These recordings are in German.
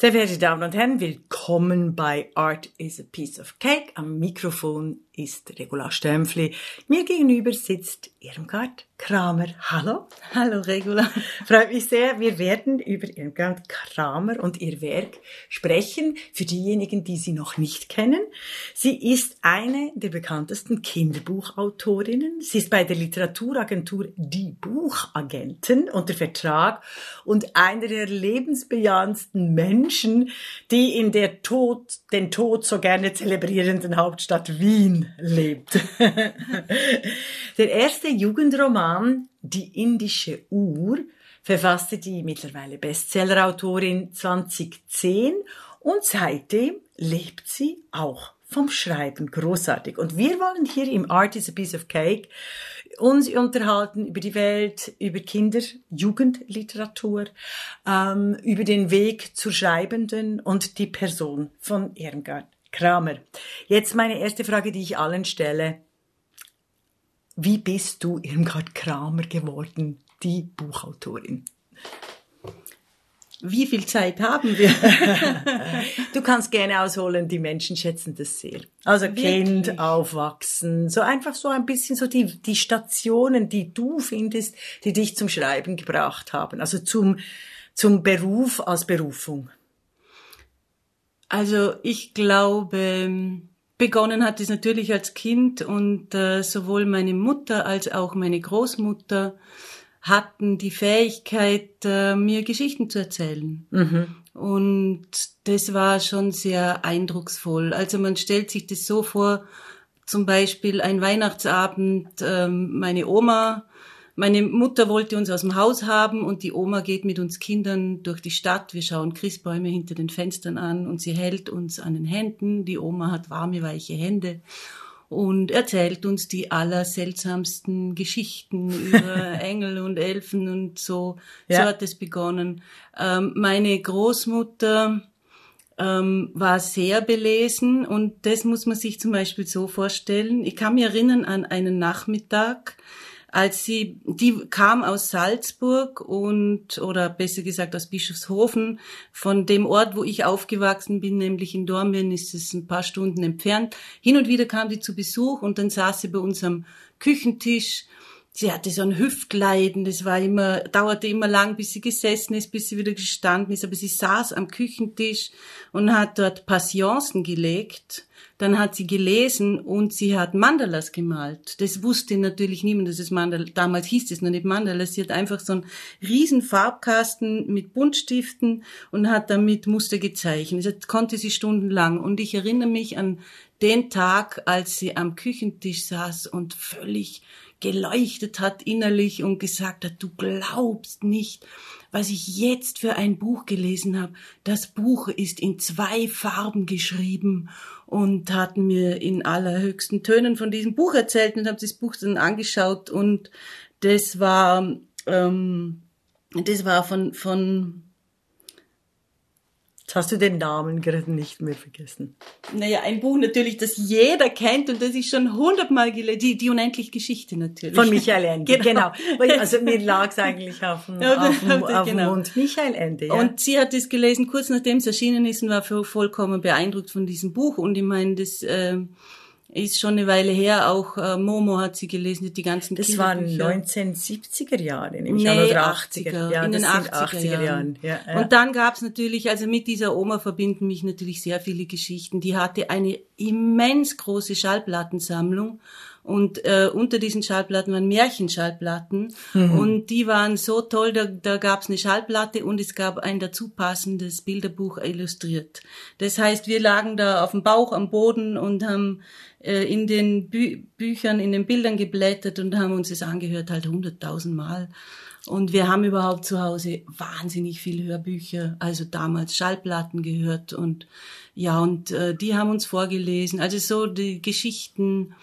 Sehr verehrte Damen und Herren, willkommen bei Art is a Piece of Cake. Am Mikrofon ist Regula Stempfli. Mir gegenüber sitzt Irmgard Kramer. Hallo. Hallo Regula. Freut mich sehr. Wir werden über Irmgard Kramer und ihr Werk sprechen. Für diejenigen, die sie noch nicht kennen. Sie ist eine der bekanntesten Kinderbuchautorinnen. Sie ist bei der Literaturagentur Die Buchagenten unter Vertrag und einer der lebensbejahendsten Menschen, die in der Tod, den Tod so gerne zelebrierenden Hauptstadt Wien lebt. Der erste Jugendroman, Die indische Uhr, verfasste die mittlerweile Bestsellerautorin 2010 und seitdem lebt sie auch vom Schreiben großartig. Und wir wollen hier im Art is a Piece of Cake uns unterhalten über die Welt, über Kinder, Jugendliteratur, ähm, über den Weg zur Schreibenden und die Person von Irmgard. Kramer. Jetzt meine erste Frage, die ich allen stelle. Wie bist du Irmgard Kramer geworden, die Buchautorin? Wie viel Zeit haben wir? du kannst gerne ausholen, die Menschen schätzen das sehr. Also Wirklich? Kind, aufwachsen, so einfach so ein bisschen so die, die Stationen, die du findest, die dich zum Schreiben gebracht haben. Also zum, zum Beruf als Berufung. Also ich glaube, begonnen hat es natürlich als Kind und äh, sowohl meine Mutter als auch meine Großmutter hatten die Fähigkeit, äh, mir Geschichten zu erzählen. Mhm. Und das war schon sehr eindrucksvoll. Also man stellt sich das so vor, zum Beispiel ein Weihnachtsabend, ähm, meine Oma meine Mutter wollte uns aus dem Haus haben und die Oma geht mit uns Kindern durch die Stadt. Wir schauen Christbäume hinter den Fenstern an und sie hält uns an den Händen. Die Oma hat warme, weiche Hände und erzählt uns die allerseltsamsten Geschichten über Engel und Elfen und so. Ja. So hat es begonnen. Ähm, meine Großmutter ähm, war sehr belesen und das muss man sich zum Beispiel so vorstellen. Ich kann mich erinnern an einen Nachmittag, als sie, die kam aus Salzburg und, oder besser gesagt aus Bischofshofen, von dem Ort, wo ich aufgewachsen bin, nämlich in Dormien, ist es ein paar Stunden entfernt. Hin und wieder kam die zu Besuch und dann saß sie bei uns am Küchentisch. Sie hatte so ein Hüftleiden, das war immer, dauerte immer lang, bis sie gesessen ist, bis sie wieder gestanden ist, aber sie saß am Küchentisch und hat dort Passionsen gelegt dann hat sie gelesen und sie hat Mandalas gemalt. Das wusste natürlich niemand, dass es Mandala, damals hieß es noch nicht Mandalas. Sie hat einfach so einen riesen Farbkasten mit Buntstiften und hat damit Muster gezeichnet. Das konnte sie stundenlang. Und ich erinnere mich an den Tag, als sie am Küchentisch saß und völlig geleuchtet hat innerlich und gesagt hat, du glaubst nicht, was ich jetzt für ein Buch gelesen habe. Das Buch ist in zwei Farben geschrieben und hatten mir in allerhöchsten Tönen von diesem Buch erzählt und habe das Buch dann angeschaut und das war ähm, das war von von Jetzt hast du den Namen gerade nicht mehr vergessen. Naja, ein Buch natürlich, das jeder kennt und das ich schon hundertmal gelesen, die, die unendliche Geschichte natürlich. Von Michael Ende, genau. genau. Also mir lag es eigentlich auf dem, ja, auf dem, auf dem genau. Mund. Michael Ende, ja. Und sie hat es gelesen, kurz nachdem es erschienen ist und war vollkommen beeindruckt von diesem Buch und ich meine, das... Äh, ist schon eine Weile her, auch äh, Momo hat sie gelesen, die ganzen Das waren 1970er Jahre, nämlich nee, oder 80er. Ja, in den 80er, 80er, Jahren. Ja, ja. Und dann gab's natürlich, also mit dieser Oma verbinden mich natürlich sehr viele Geschichten. Die hatte eine immens große Schallplattensammlung und äh, unter diesen Schallplatten waren Märchenschallplatten mhm. und die waren so toll, da, da gab es eine Schallplatte und es gab ein dazu passendes Bilderbuch illustriert. Das heißt, wir lagen da auf dem Bauch am Boden und haben äh, in den Bü Büchern, in den Bildern geblättert und haben uns das angehört halt hunderttausend Mal. Und wir haben überhaupt zu Hause wahnsinnig viel Hörbücher, also damals Schallplatten gehört und ja, und äh, die haben uns vorgelesen. Also so die Geschichten,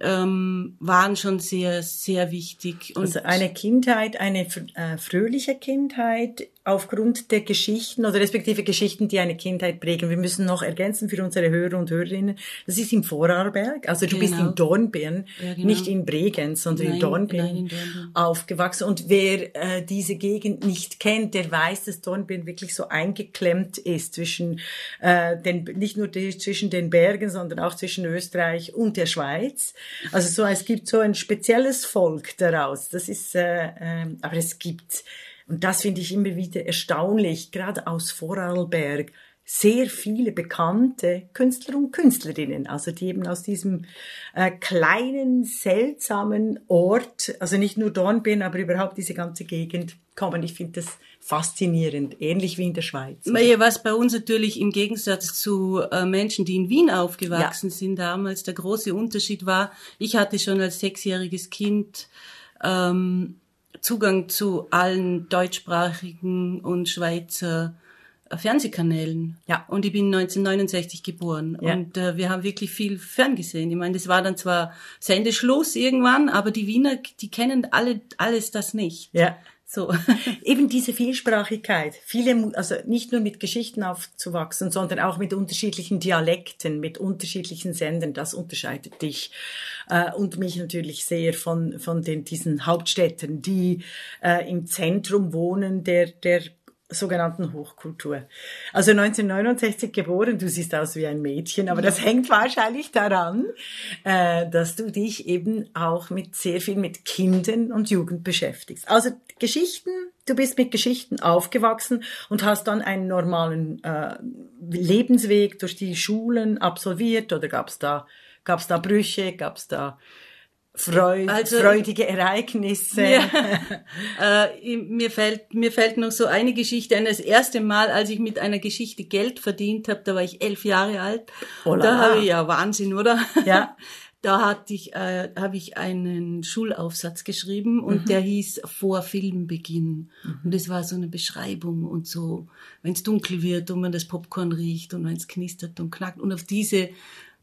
ähm, waren schon sehr, sehr wichtig. Und also eine Kindheit, eine äh, fröhliche Kindheit aufgrund der Geschichten oder respektive Geschichten, die eine Kindheit prägen. Wir müssen noch ergänzen für unsere Hörer und Hörerinnen, das ist im Vorarlberg, also du genau. bist in genau. Dornbirn, ja, genau. nicht in Bregenz, sondern nein, in, Dornbirn nein, in Dornbirn aufgewachsen. Und wer äh, diese Gegend nicht kennt, der weiß, dass Dornbirn wirklich so eingeklemmt ist zwischen äh, den, nicht nur die, zwischen den Bergen, sondern auch zwischen Österreich und der Schweiz. Also so, es gibt so ein spezielles Volk daraus. Das ist, äh, äh, aber es gibt und das finde ich immer wieder erstaunlich, gerade aus Vorarlberg, sehr viele bekannte Künstler und Künstlerinnen, also die eben aus diesem äh, kleinen, seltsamen Ort, also nicht nur Dornbirn, aber überhaupt diese ganze Gegend kommen. Ich finde das faszinierend, ähnlich wie in der Schweiz. Was bei uns natürlich im Gegensatz zu äh, Menschen, die in Wien aufgewachsen ja. sind damals, der große Unterschied war, ich hatte schon als sechsjähriges Kind ähm, Zugang zu allen deutschsprachigen und Schweizer Fernsehkanälen. Ja. Und ich bin 1969 geboren. Ja. Und äh, wir haben wirklich viel ferngesehen. Ich meine, das war dann zwar Sendeschluss irgendwann, aber die Wiener, die kennen alle alles das nicht. Ja. So. Eben diese Vielsprachigkeit, viele, also nicht nur mit Geschichten aufzuwachsen, sondern auch mit unterschiedlichen Dialekten, mit unterschiedlichen Sendern, das unterscheidet dich. Äh, und mich natürlich sehr von, von den, diesen Hauptstädten, die äh, im Zentrum wohnen der, der sogenannten Hochkultur. Also 1969 geboren, du siehst aus wie ein Mädchen, aber das hängt wahrscheinlich daran, äh, dass du dich eben auch mit sehr viel mit Kindern und Jugend beschäftigst. Also Geschichten, du bist mit Geschichten aufgewachsen und hast dann einen normalen äh, Lebensweg durch die Schulen absolviert oder gab es da gab's da Brüche, gab es da Freud, also, freudige Ereignisse. Ja, äh, mir fällt mir fällt noch so eine Geschichte ein. Das erste Mal, als ich mit einer Geschichte Geld verdient habe, da war ich elf Jahre alt. Oh da habe ich ja Wahnsinn, oder? Ja. Da hatte ich, äh, habe ich einen Schulaufsatz geschrieben und mhm. der hieß Vor Filmbeginn. Mhm. Und das war so eine Beschreibung und so, wenn es dunkel wird und man das Popcorn riecht und wenn es knistert und knackt. Und auf diese,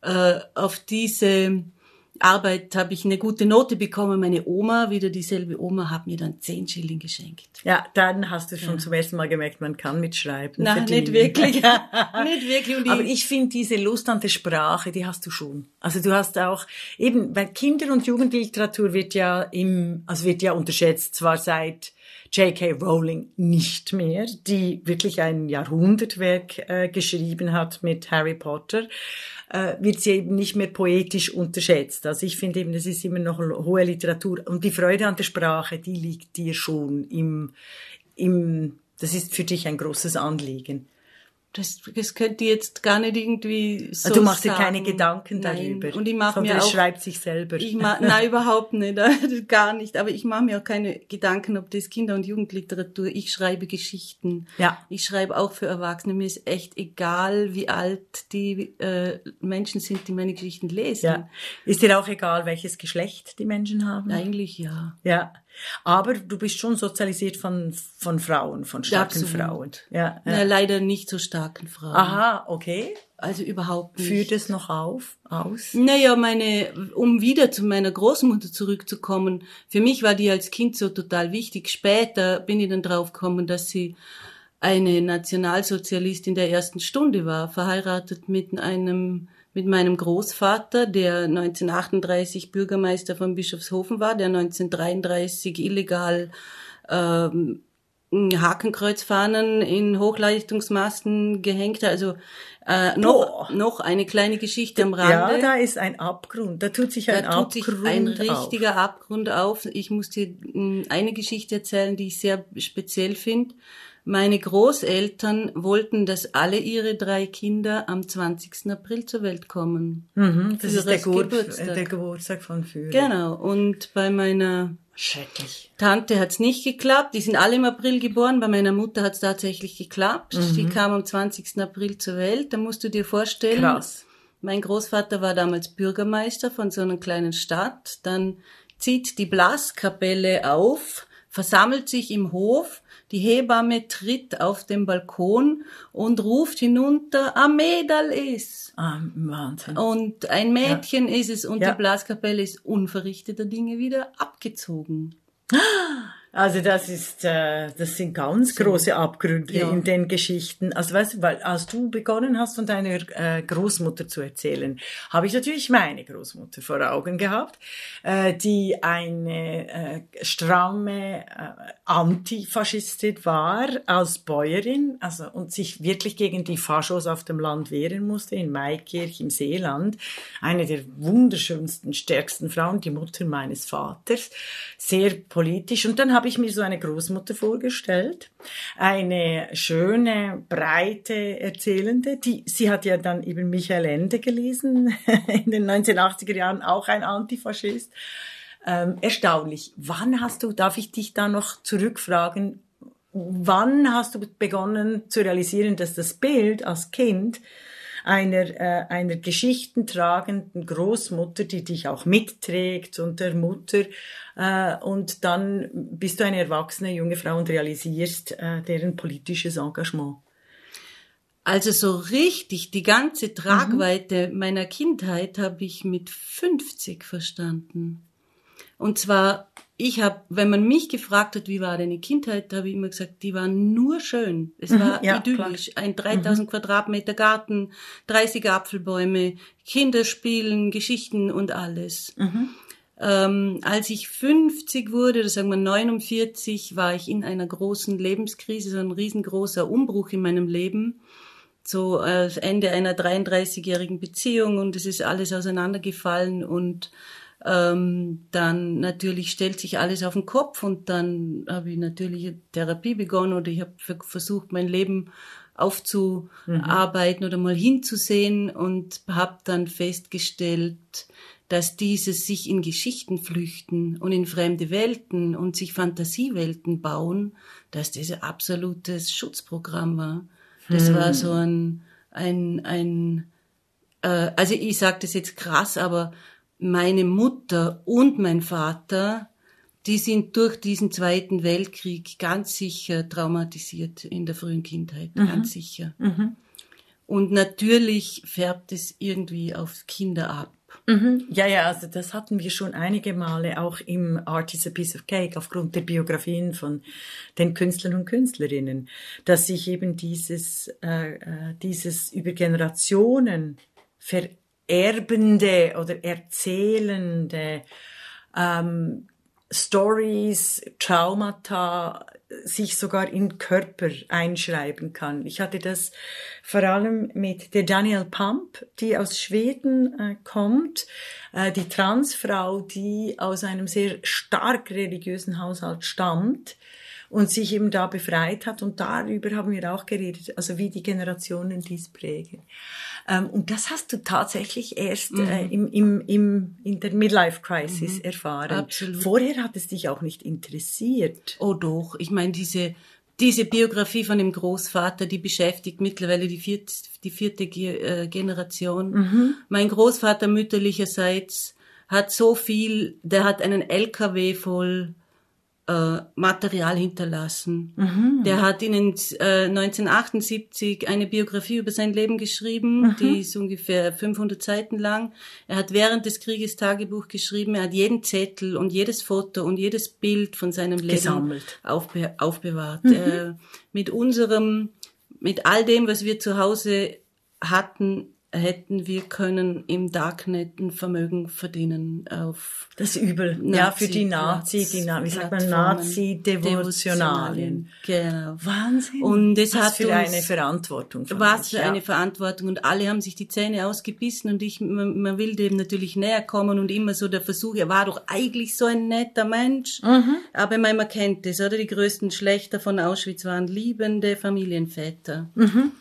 äh, auf diese Arbeit habe ich eine gute Note bekommen. Meine Oma, wieder dieselbe Oma, hat mir dann 10 Schilling geschenkt. Ja, dann hast du schon ja. zum ersten Mal gemerkt, man kann mitschreiben. Nein, nicht wirklich. nicht wirklich. Und Aber ich finde diese Lust an der Sprache, die hast du schon. Also du hast auch eben, weil Kinder- und Jugendliteratur wird ja im, also wird ja unterschätzt, zwar seit J.K. Rowling nicht mehr, die wirklich ein Jahrhundertwerk äh, geschrieben hat mit Harry Potter äh, wird sie eben nicht mehr poetisch unterschätzt. Also ich finde eben, das ist immer noch hohe Literatur. Und die Freude an der Sprache, die liegt dir schon im, im, das ist für dich ein großes Anliegen. Das, das könnte jetzt gar nicht irgendwie so Du machst dir keine Gedanken Nein. darüber. Und ich mache mir auch, schreibt sich selber. Ich mach, nein, überhaupt nicht, gar nicht. Aber ich mache mir auch keine Gedanken, ob das Kinder- und Jugendliteratur. Ich schreibe Geschichten. Ja. Ich schreibe auch für Erwachsene. Mir ist echt egal, wie alt die äh, Menschen sind, die meine Geschichten lesen. Ja. Ist dir auch egal, welches Geschlecht die Menschen haben? Eigentlich ja. Ja. Aber du bist schon sozialisiert von, von Frauen, von starken Absolut. Frauen. Ja, ja. Na, leider nicht so starken Frauen. Aha, okay. Also überhaupt nicht. Führt es noch auf, aus? Naja, meine, um wieder zu meiner Großmutter zurückzukommen, für mich war die als Kind so total wichtig. Später bin ich dann drauf gekommen, dass sie eine Nationalsozialistin der ersten Stunde war, verheiratet mit einem mit meinem Großvater, der 1938 Bürgermeister von Bischofshofen war, der 1933 illegal ähm, Hakenkreuzfahnen in Hochleistungsmasten gehängt hat. Also äh, noch, noch eine kleine Geschichte am Rande. Ja, da ist ein Abgrund. Da tut sich ein da Abgrund tut sich ein richtiger auf. Abgrund auf. Ich muss dir hm, eine Geschichte erzählen, die ich sehr speziell finde. Meine Großeltern wollten, dass alle ihre drei Kinder am 20. April zur Welt kommen. Mhm, das ist der, Geburtstag. der Geburtstag von Führer. Genau. Und bei meiner Tante hat's nicht geklappt. Die sind alle im April geboren. Bei meiner Mutter hat's tatsächlich geklappt. Mhm. Die kam am 20. April zur Welt. Da musst du dir vorstellen. Krass. Mein Großvater war damals Bürgermeister von so einer kleinen Stadt. Dann zieht die Blaskapelle auf, versammelt sich im Hof Die Hebamme tritt auf den Balkon und ruft hinunter, ein Mädel ist. Ah, Wahnsinn. Und ein Mädchen ja. ist es und Ja. die Blaskapelle ist unverrichteter Dinge wieder abgezogen. Also das ist, äh, das sind ganz große Abgründe Ja. in den Geschichten. Also weißt du, weil als du begonnen hast, von deiner äh, Großmutter zu erzählen, habe ich natürlich meine Großmutter vor Augen gehabt, äh, die eine äh, stramme äh, Antifaschistin war als Bäuerin, also und sich wirklich gegen die Faschos auf dem Land wehren musste in Maikirch im Seeland. Eine der wunderschönsten, stärksten Frauen, die Mutter meines Vaters, sehr politisch. Und dann habe ich mir so eine Großmutter vorgestellt, eine schöne, breite Erzählende, die, sie hat ja dann eben Michael Ende gelesen, in den 1980er Jahren auch ein Antifaschist. Ähm, erstaunlich. Wann hast du, darf ich dich da noch zurückfragen, wann hast du begonnen zu realisieren, dass das Bild als Kind einer, äh, einer geschichtentragenden Großmutter, die dich auch mitträgt und der Mutter, äh, und dann bist du eine erwachsene junge Frau und realisierst äh, deren politisches Engagement. Also so richtig die ganze Tragweite meiner Kindheit habe ich mit 50 verstanden. Und zwar, ich habe, wenn man mich gefragt hat, wie war deine Kindheit, habe ich immer gesagt, die war nur schön. Es war ja, idyllisch. Ein 3000 Quadratmeter Garten, 30 Apfelbäume, Kinder spielen, Geschichten und alles. Ähm, als ich 50 wurde, oder sagen wir 49, war ich in einer großen Lebenskrise, so ein riesengroßer Umbruch in meinem Leben. So äh, das Ende einer 33-jährigen Beziehung und es ist alles auseinandergefallen und ähm, dann natürlich stellt sich alles auf den Kopf und dann habe ich natürlich Therapie begonnen oder ich habe versucht, mein Leben aufzuarbeiten oder mal hinzusehen und habe dann festgestellt, dass dieses sich in Geschichten flüchten und in fremde Welten und sich Fantasiewelten bauen, dass das ein absolutes Schutzprogramm war. Das war so ein, ein, ein äh, also ich sage das jetzt krass, aber meine Mutter und mein Vater, die sind durch diesen Zweiten Weltkrieg ganz sicher traumatisiert in der frühen Kindheit, ganz sicher. Und natürlich färbt es irgendwie auf Kinder ab. Mhm. Ja, ja, also das hatten wir schon einige Male auch im Art is a Piece of Cake aufgrund der Biografien von den Künstlern und Künstlerinnen, dass sich eben dieses, äh, äh, dieses über Generationen vererbende oder erzählende ähm, Stories, Traumata sich sogar in Körper einschreiben kann. Ich hatte das vor allem mit der Daniel Pump, die aus Schweden äh, kommt, äh, die Transfrau, die aus einem sehr stark religiösen Haushalt stammt und sich eben da befreit hat. Und darüber haben wir auch geredet, also wie die Generationen dies prägen. Ähm, und das hast du tatsächlich erst äh, im, im, im, in der Midlife Crisis erfahren. Absolut. Vorher hat es dich auch nicht interessiert. Oh doch, ich meine, diese, diese Biografie von dem Großvater, die beschäftigt mittlerweile die vierte, die vierte äh, Generation. Mein Großvater mütterlicherseits hat so viel, der hat einen LKW voll äh, Material hinterlassen. Der hat ihnen äh, 1978 eine Biografie über sein Leben geschrieben, die ist ungefähr 500 Seiten lang. Er hat während des Krieges Tagebuch geschrieben, er hat jeden Zettel und jedes Foto und jedes Bild von seinem Leben Gesammelt. aufbe aufbewahrt. Äh, mit unserem, mit all dem, was wir zu Hause hatten, hätten wir können im Darknet ein Vermögen verdienen auf Das übel. ja, für die Nazi, die, Na- wie sagt man, Plattformen, Nazi-Devotionalien. Genau. Wahnsinn. Und es Was hat für uns- eine Verantwortung. von Was euch, für ja. eine Verantwortung und alle haben sich die Zähne ausgebissen und ich, man, man will dem natürlich näher kommen und immer so der Versuch, er war doch eigentlich so ein netter Mensch, Mhm. aber meine, man kennt das, oder? Die größten Schlechter von Auschwitz waren liebende Familienväter. Mhm,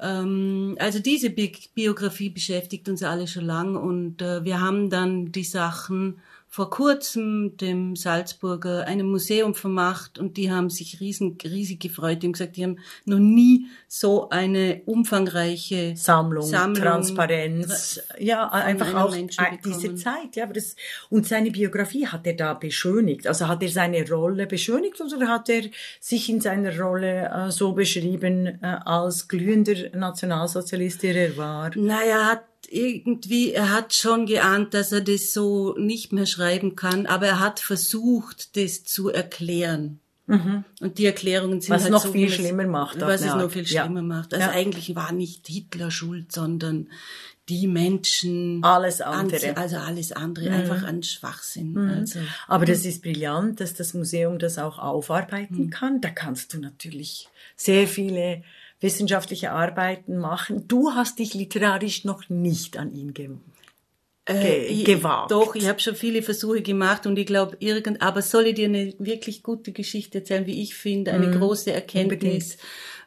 Ähm, also diese Bi Biografie beschäftigt uns alle schon lang und äh, wir haben dann die Sachen vor kurzem dem Salzburger einem Museum vermacht und die haben sich riesen, riesig gefreut. Die haben gesagt, die haben noch nie so eine umfangreiche Sammlung, Sammlung Transparenz, ja, einfach auch diese. Zeit, ja, aber das, und seine Biografie hat er da beschönigt, also hat er seine Rolle beschönigt oder hat er sich in seiner Rolle äh, so beschrieben äh, als glühender Nationalsozialist, der er war? Naja, hat irgendwie, er hat schon geahnt, dass er das so nicht mehr schreiben kann, aber er hat versucht, das zu erklären. Und die Erklärungen sind Mhm. Was halt noch so, viel schlimmer macht Was es noch viel Ja. schlimmer macht. Also Ja. eigentlich war nicht Hitler schuld, sondern die Menschen. Alles an- andere. Mhm. Also alles andere, einfach an Schwachsinn. Also. Aber das ist brillant, dass das Museum das auch aufarbeiten kann. Da kannst du natürlich sehr viele wissenschaftliche Arbeiten machen. Du hast dich literarisch noch nicht an ihn ge ge ich- gewagt. Doch, ich habe schon viele Versuche gemacht und ich glaube, irgend, aber soll ich dir eine wirklich gute Geschichte erzählen, wie ich finde, eine große Erkenntnis.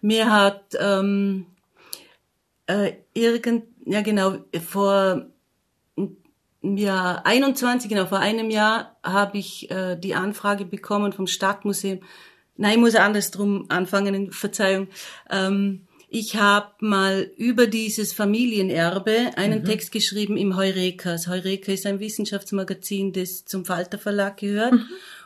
Mir hat ähm, äh, irgend, ja genau, vor Jahr 21, genau, vor einem Jahr habe ich äh, die Anfrage bekommen vom Stadtmuseum. Nein, ich muss andersrum anfangen, Verzeihung. Ähm, ich habe mal über dieses Familienerbe einen Text geschrieben im Heureka. Das Heureka ist ein Wissenschaftsmagazin, das zum Falter Verlag gehört.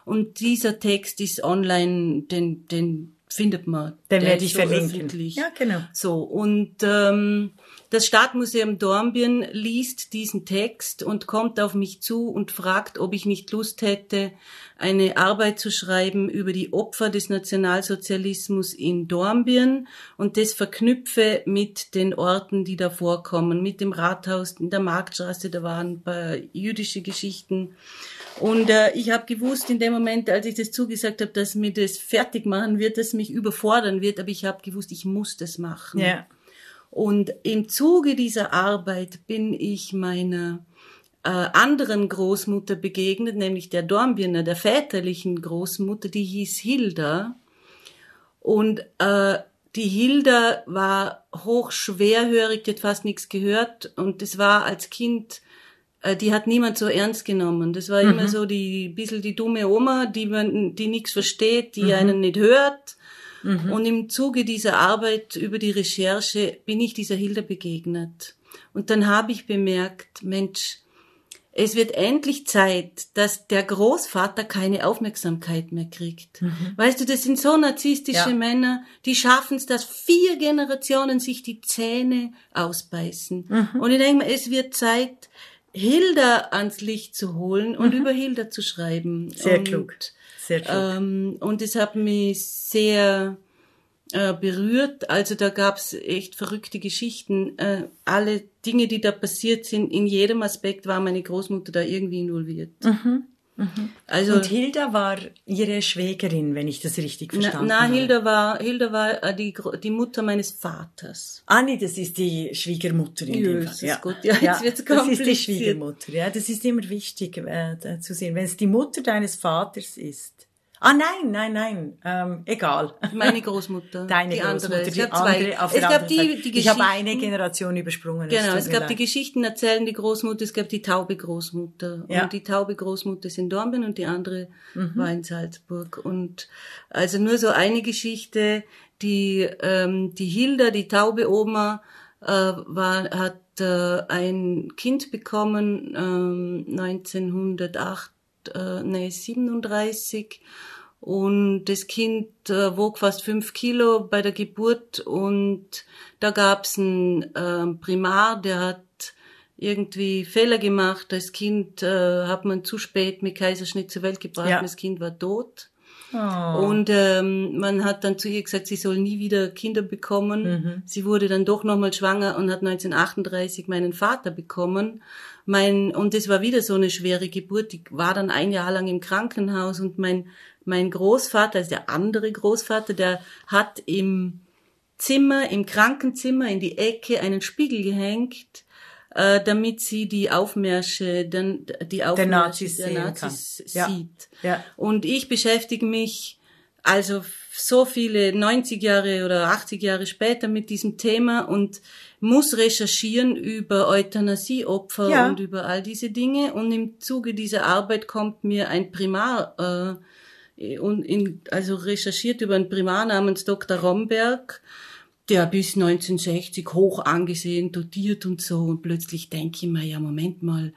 Und dieser Text ist online, den, den findet man. Den werde ich so verlinken. öffentlich. Ja, genau. So, und ähm, das Stadtmuseum Dornbirn liest diesen Text und kommt auf mich zu und fragt, ob ich nicht Lust hätte, eine Arbeit zu schreiben über die Opfer des Nationalsozialismus in Dornbirn und das verknüpfe mit den Orten, die da vorkommen, mit dem Rathaus in der Marktstraße, da waren ein paar jüdische Geschichten. Und äh, ich habe gewusst in dem Moment, als ich das zugesagt habe, dass mir das fertig machen wird, dass mich überfordern wird, aber ich habe gewusst, ich muss das machen. Ja. Und im Zuge dieser Arbeit bin ich meiner äh, anderen Großmutter begegnet, nämlich der Dornbirner, der väterlichen Großmutter, die hieß Hilda. Und äh, die Hilda war hochschwerhörig, die hat fast nichts gehört und das war als Kind, äh, die hat niemand so ernst genommen. Das war immer so die bisschen die dumme Oma, die man, die nichts versteht, die einen nicht hört. Und im Zuge dieser Arbeit über die Recherche bin ich dieser Hilda begegnet. Und dann habe ich bemerkt, Mensch, es wird endlich Zeit, dass der Großvater keine Aufmerksamkeit mehr kriegt. Weißt du, das sind so narzisstische Ja. Männer, die schaffen es, dass vier Generationen sich die Zähne ausbeißen. Und ich denke mir, es wird Zeit, Hilda ans Licht zu holen und über Hilda zu schreiben. Sehr und, klug. Sehr klug. Ähm, und es hat mich sehr äh, berührt. Also da gab's echt verrückte Geschichten. Äh, alle Dinge, die da passiert sind, in jedem Aspekt war meine Großmutter da irgendwie involviert. Also und Hilda war ihre Schwägerin, wenn ich das richtig na, verstanden na habe. Hilda war Hilda war äh, die, die Mutter meines Vaters. Ah, nee, das ist die Schwiegermutter in Ja, dem das Fall. ist gut. Ja, jetzt wird's Das ist die kompliziert. Schwiegermutter. Ja, das ist immer wichtig äh, zu sehen. Wenn es die Mutter deines Vaters ist. Ah, nein, nein, nein. Ähm, egal. Meine Großmutter. Deine die Großmutter, andere. Es die andere auf es gab anderen die, Seite. die Ich habe eine Generation übersprungen. Genau, es gab die Geschichten erzählen die Großmutter, es gab die taube Großmutter. Ja. Und die taube Großmutter ist in Dornbirn und die andere Mhm. war in Salzburg. Und also nur so eine Geschichte, die, ähm, die Hilda, die taube Oma, äh, war, hat äh, ein Kind bekommen, ähm, 1908, äh, nee, 37. Und das Kind äh, wog fast fünf Kilo bei der Geburt und da gab's einen ähm, Primar, der hat irgendwie Fehler gemacht. Das Kind äh, hat man zu spät mit Kaiserschnitt zur Welt gebracht. Ja. Das Kind war tot. Oh. Und ähm, man hat dann zu ihr gesagt, sie soll nie wieder Kinder bekommen. Mhm. Sie wurde dann doch nochmal schwanger und hat 1938 meinen Vater bekommen. Mein, und das war wieder so eine schwere Geburt. Ich war dann ein Jahr lang im Krankenhaus und mein, mein Großvater, also der andere Großvater, der hat im Zimmer, im Krankenzimmer in die Ecke einen Spiegel gehängt, äh, damit sie die Aufmärsche, dann die Aufmärsche Nazis der Nazis. Ja. sieht. Ja. Und ich beschäftige mich also so viele 90 Jahre oder 80 Jahre später mit diesem Thema und muss recherchieren über Euthanasieopfer Ja. und über all diese Dinge. Und im Zuge dieser Arbeit kommt mir ein Primar, äh, und in, also recherchiert über einen Primar namens Dr. Romberg, der bis 1960 hoch angesehen, dotiert und so. Und plötzlich denke ich mir, ja, Moment mal,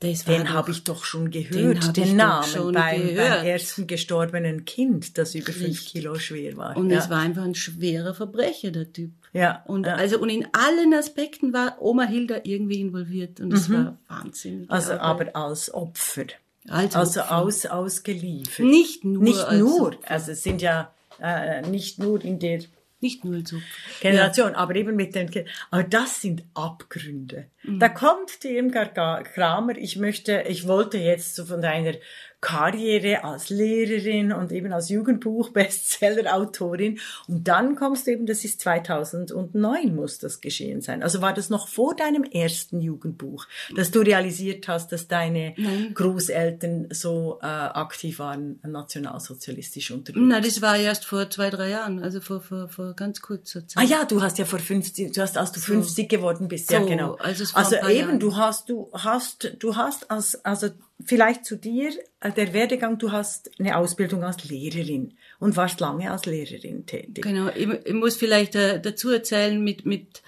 das Den habe ich doch schon Den gehört, den, doch Namen schon beim, gehört. beim ersten gestorbenen Kind, das über fünf. Kilo schwer war. Und ja. es war einfach ein schwerer Verbrecher, der Typ. Ja. Und ja. also und in allen Aspekten war Oma Hilda irgendwie involviert und es war wahnsinnig. Mhm. also aber als Opfer. als Also Opfer. aus, ausgeliefert. nicht nur Nicht nur, Opfer. also es sind ja äh, nicht nur in der nicht nur als Opfer. Generation, aber eben mit den Kindern. Aber das sind Abgründe. Mhm. Da kommt die Irmgard Ga- Kramer, ich möchte, ich wollte jetzt so von deiner Karriere als Lehrerin und eben als Jugendbuch-Bestseller-Autorin und dann kommst du eben, das ist 2009 muss das geschehen sein. Also war das noch vor deinem ersten Jugendbuch, dass du realisiert hast, dass deine Nein. Großeltern so äh, aktiv waren, nationalsozialistisch unterwegs? Na, das war erst vor zwei, drei Jahren, also vor, vor, vor ganz kurzer Zeit. Ah ja, du hast ja vor 50, du hast, als du 50 geworden bist, ja So, genau. also also eben, Jahren. du hast, du hast, du hast als, also vielleicht zu dir, äh, der Werdegang, du hast eine Ausbildung als Lehrerin und warst lange als Lehrerin tätig. Genau, ich, ich muss vielleicht äh, dazu erzählen, mit, mit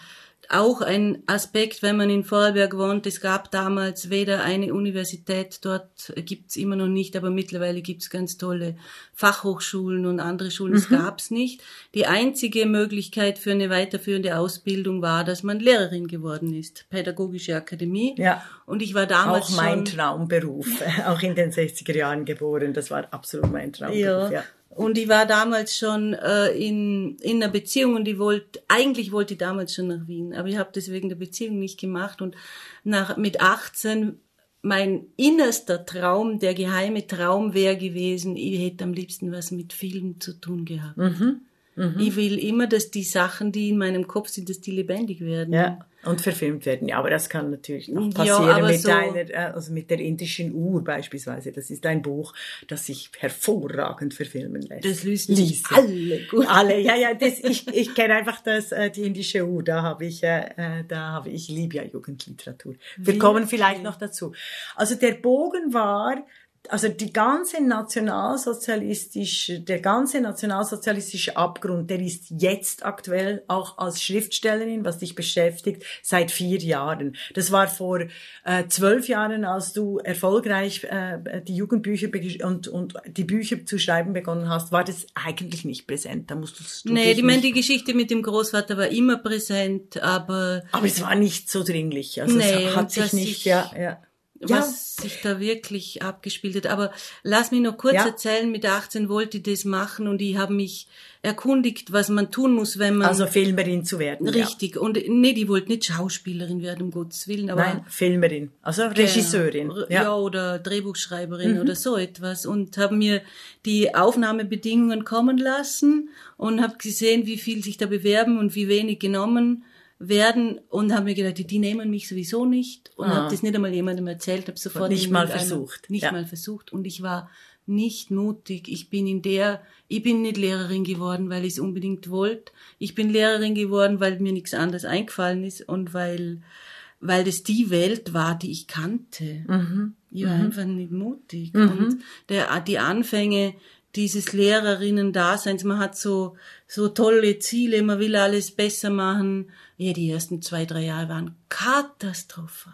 auch ein Aspekt, wenn man in Vorarlberg wohnt, es gab damals weder eine Universität, dort gibt's immer noch nicht, aber mittlerweile gibt's ganz tolle Fachhochschulen und andere Schulen, Mhm. es gab's nicht. Die einzige Möglichkeit für eine weiterführende Ausbildung war, dass man Lehrerin geworden ist, Pädagogische Akademie. Ja. Und ich war damals Auch mein schon, Traumberuf, auch in den 60er Jahren geboren, das war absolut mein Traumberuf, Ja. ja. Und ich war damals schon äh, in, in einer Beziehung und ich wollte, eigentlich wollte ich damals schon nach Wien, aber ich habe das wegen der Beziehung nicht gemacht und nach, mit 18 mein innerster Traum, der geheime Traum wäre gewesen, ich hätte am liebsten was mit Film zu tun gehabt. Mhm. Ich will immer, dass die Sachen, die in meinem Kopf sind, dass die lebendig werden. Ja, und verfilmt werden. Ja, aber das kann natürlich noch Ja, passieren aber mit so- deiner, äh, also mit der indischen Uhr beispielsweise. Das ist ein Buch, das sich hervorragend verfilmen lässt. Das lösen sich alle gut. Alle, ja, ja, das, ich, ich kenne einfach das, äh, die indische Uhr, da habe ich, äh, äh, da habe ich, ich liebe ja Jugendliteratur. Wir kommen vielleicht noch dazu. Also der Bogen war, also die ganze nationalsozialistische, der ganze nationalsozialistische Abgrund, der ist jetzt aktuell auch als Schriftstellerin, was dich beschäftigt, seit vier Jahren. Das war vor äh, zwölf Jahren, als du erfolgreich äh, die Jugendbücher und, und die Bücher zu schreiben begonnen hast, war das eigentlich nicht präsent. Da musstest du Nee, ich meine, die Geschichte mit dem Großvater war immer präsent, aber aber es war nicht so dringlich. Also Nee, es hat sich nicht, ich- ja, ja. was sich da wirklich abgespielt hat. Aber lass mich noch kurz Ja. erzählen, mit 18 wollte ich das machen und ich habe mich erkundigt, was man tun muss, wenn man... Also Filmerin zu werden. richtig. Und nee, die wollte nicht Schauspielerin werden, um Gottes Willen, Ja. aber... Nein, Filmerin. Also Regisseurin. Genau. Ja. Mhm. ja, oder Drehbuchschreiberin oder so etwas und habe mir die Aufnahmebedingungen kommen lassen und habe gesehen, wie viel sich da bewerben und wie wenig genommen werden und habe mir gedacht, die, nehmen mich sowieso nicht und Ah. habe das nicht einmal jemandem erzählt, habe sofort nicht in mal versucht. nicht Ja. mal versucht und ich war nicht mutig. Ich bin in der, ich bin nicht Lehrerin geworden, weil ich es unbedingt wollte. Ich bin Lehrerin geworden, weil mir nichts anderes eingefallen ist und weil weil das die Welt war, die ich kannte. Mhm. Ich war einfach nicht mutig. Und der, die Anfänge dieses Lehrerinnen-Daseins, man hat so, so tolle Ziele, man will alles besser machen. Ja, die ersten zwei, drei Jahre waren katastrophal.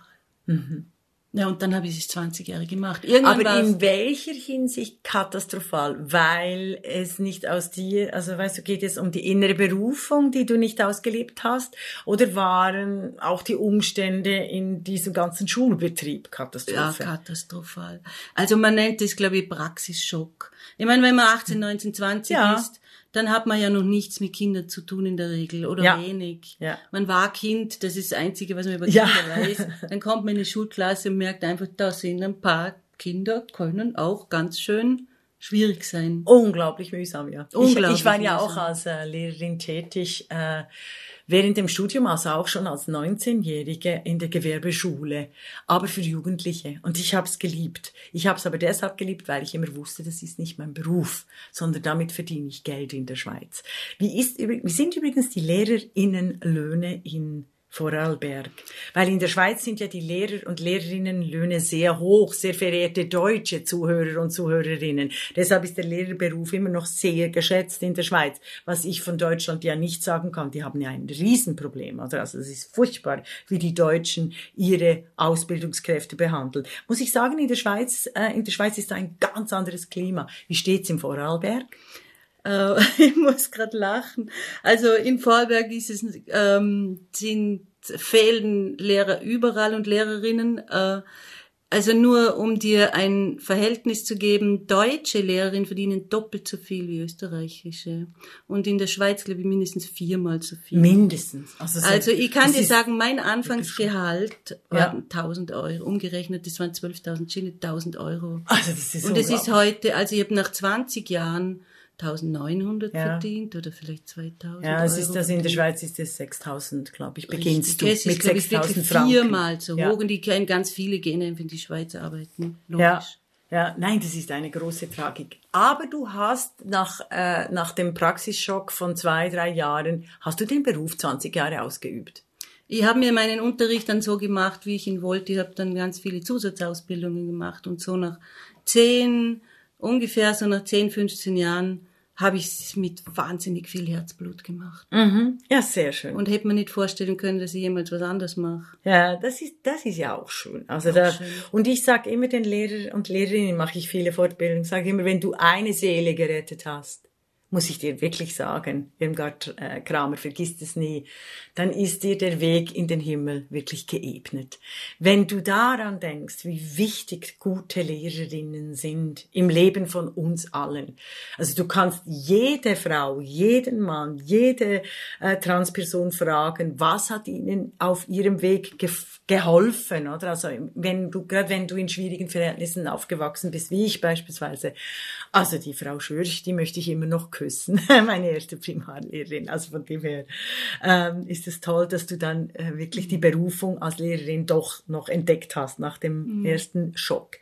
Ja, und dann habe ich es 20 Jahre gemacht. Irgendwann Aber in welcher Hinsicht katastrophal? Weil es nicht aus dir, also weißt du, geht es um die innere Berufung, die du nicht ausgelebt hast? Oder waren auch die Umstände in diesem ganzen Schulbetrieb Ja, Katastrophe? katastrophal. Also man nennt das, glaube ich, Praxisschock. Ich meine, wenn man 18, 19, 20 Ja. ist, dann hat man ja noch nichts mit Kindern zu tun in der Regel oder Ja. wenig. Ja. Man war Kind, das ist das Einzige, was man über Ja. Kinder weiß. Dann kommt man in die Schulklasse und merkt einfach, da sind ein paar Kinder, können auch ganz schön schwierig sein. Unglaublich mühsam, ja. Unglaublich ich, ich war ja auch als äh, Lehrerin tätig. Äh, während dem Studium, also auch schon als 19-Jährige in der Gewerbeschule, aber für Jugendliche. Und ich habe es geliebt. Ich habe es aber deshalb geliebt, weil ich immer wusste, das ist nicht mein Beruf, sondern damit verdiene ich Geld in der Schweiz. Wie, ist, wie sind übrigens die Lehrerinnenlöhne in Vorarlberg. Weil in der Schweiz sind ja die Lehrer und Lehrerinnenlöhne sehr hoch, sehr verehrte deutsche Zuhörer und Zuhörerinnen. Deshalb ist der Lehrerberuf immer noch sehr geschätzt in der Schweiz, was ich von Deutschland ja nicht sagen kann. Die haben ja ein Riesenproblem. Also es ist furchtbar, wie die Deutschen ihre Ausbildungskräfte behandeln. Muss ich sagen, in der Schweiz, äh, in der Schweiz ist ein ganz anderes Klima. Wie steht's im Vorarlberg? Äh, ich muss gerade lachen. Also in Vorarlberg ist es, ähm, sind, fehlen Lehrer überall und Lehrerinnen. Äh, also nur um dir ein Verhältnis zu geben, deutsche Lehrerinnen verdienen doppelt so viel wie österreichische. Und in der Schweiz, glaube ich, mindestens viermal so viel. Mindestens. Also, so, also ich kann dir sagen, mein Anfangsgehalt ja. war 1000 Euro. Umgerechnet, das waren 12.000 Schilling, 1000 Euro. Also das ist Und es ist heute, also ich habe nach 20 Jahren 1900 ja. verdient oder vielleicht 2000 Ja, es Euro ist das in der Schweiz ist es 6000, glaube ich, beginnst du es mit 6000 Franken. Viermal so ja. hoch und die kennen ganz viele gehen einfach in die Schweiz arbeiten. Logisch. Ja. Ja, nein, das ist eine große Tragik. Aber du hast nach, äh, nach dem Praxisschock von zwei, drei Jahren, hast du den Beruf 20 Jahre ausgeübt? Ich habe mir meinen Unterricht dann so gemacht, wie ich ihn wollte. Ich habe dann ganz viele Zusatzausbildungen gemacht und so nach zehn, ungefähr so nach 10, 15 Jahren habe ich es mit wahnsinnig viel Herzblut gemacht. Mhm. Ja, sehr schön. Und hätte mir nicht vorstellen können, dass ich jemals was anderes mache. Ja, das ist, das ist ja auch schön. Also auch da, schön. Und ich sage immer den Lehrer und Lehrerinnen, mache ich viele Fortbildungen, sage immer, wenn du eine Seele gerettet hast, muss ich dir wirklich sagen, Irmgard äh, Kramer, vergisst es nie, dann ist dir der Weg in den Himmel wirklich geebnet. Wenn du daran denkst, wie wichtig gute Lehrerinnen sind im Leben von uns allen. Also du kannst jede Frau, jeden Mann, jede äh, Transperson fragen, was hat ihnen auf ihrem Weg ge geholfen, oder? Also wenn du, gerade wenn du in schwierigen Verhältnissen aufgewachsen bist, wie ich beispielsweise. Also die Frau Schürch, die möchte ich immer noch küssen, meine erste Primarlehrerin. Also von dem her ähm, ist es toll, dass du dann äh, wirklich die Berufung als Lehrerin doch noch entdeckt hast nach dem mhm. ersten Schock.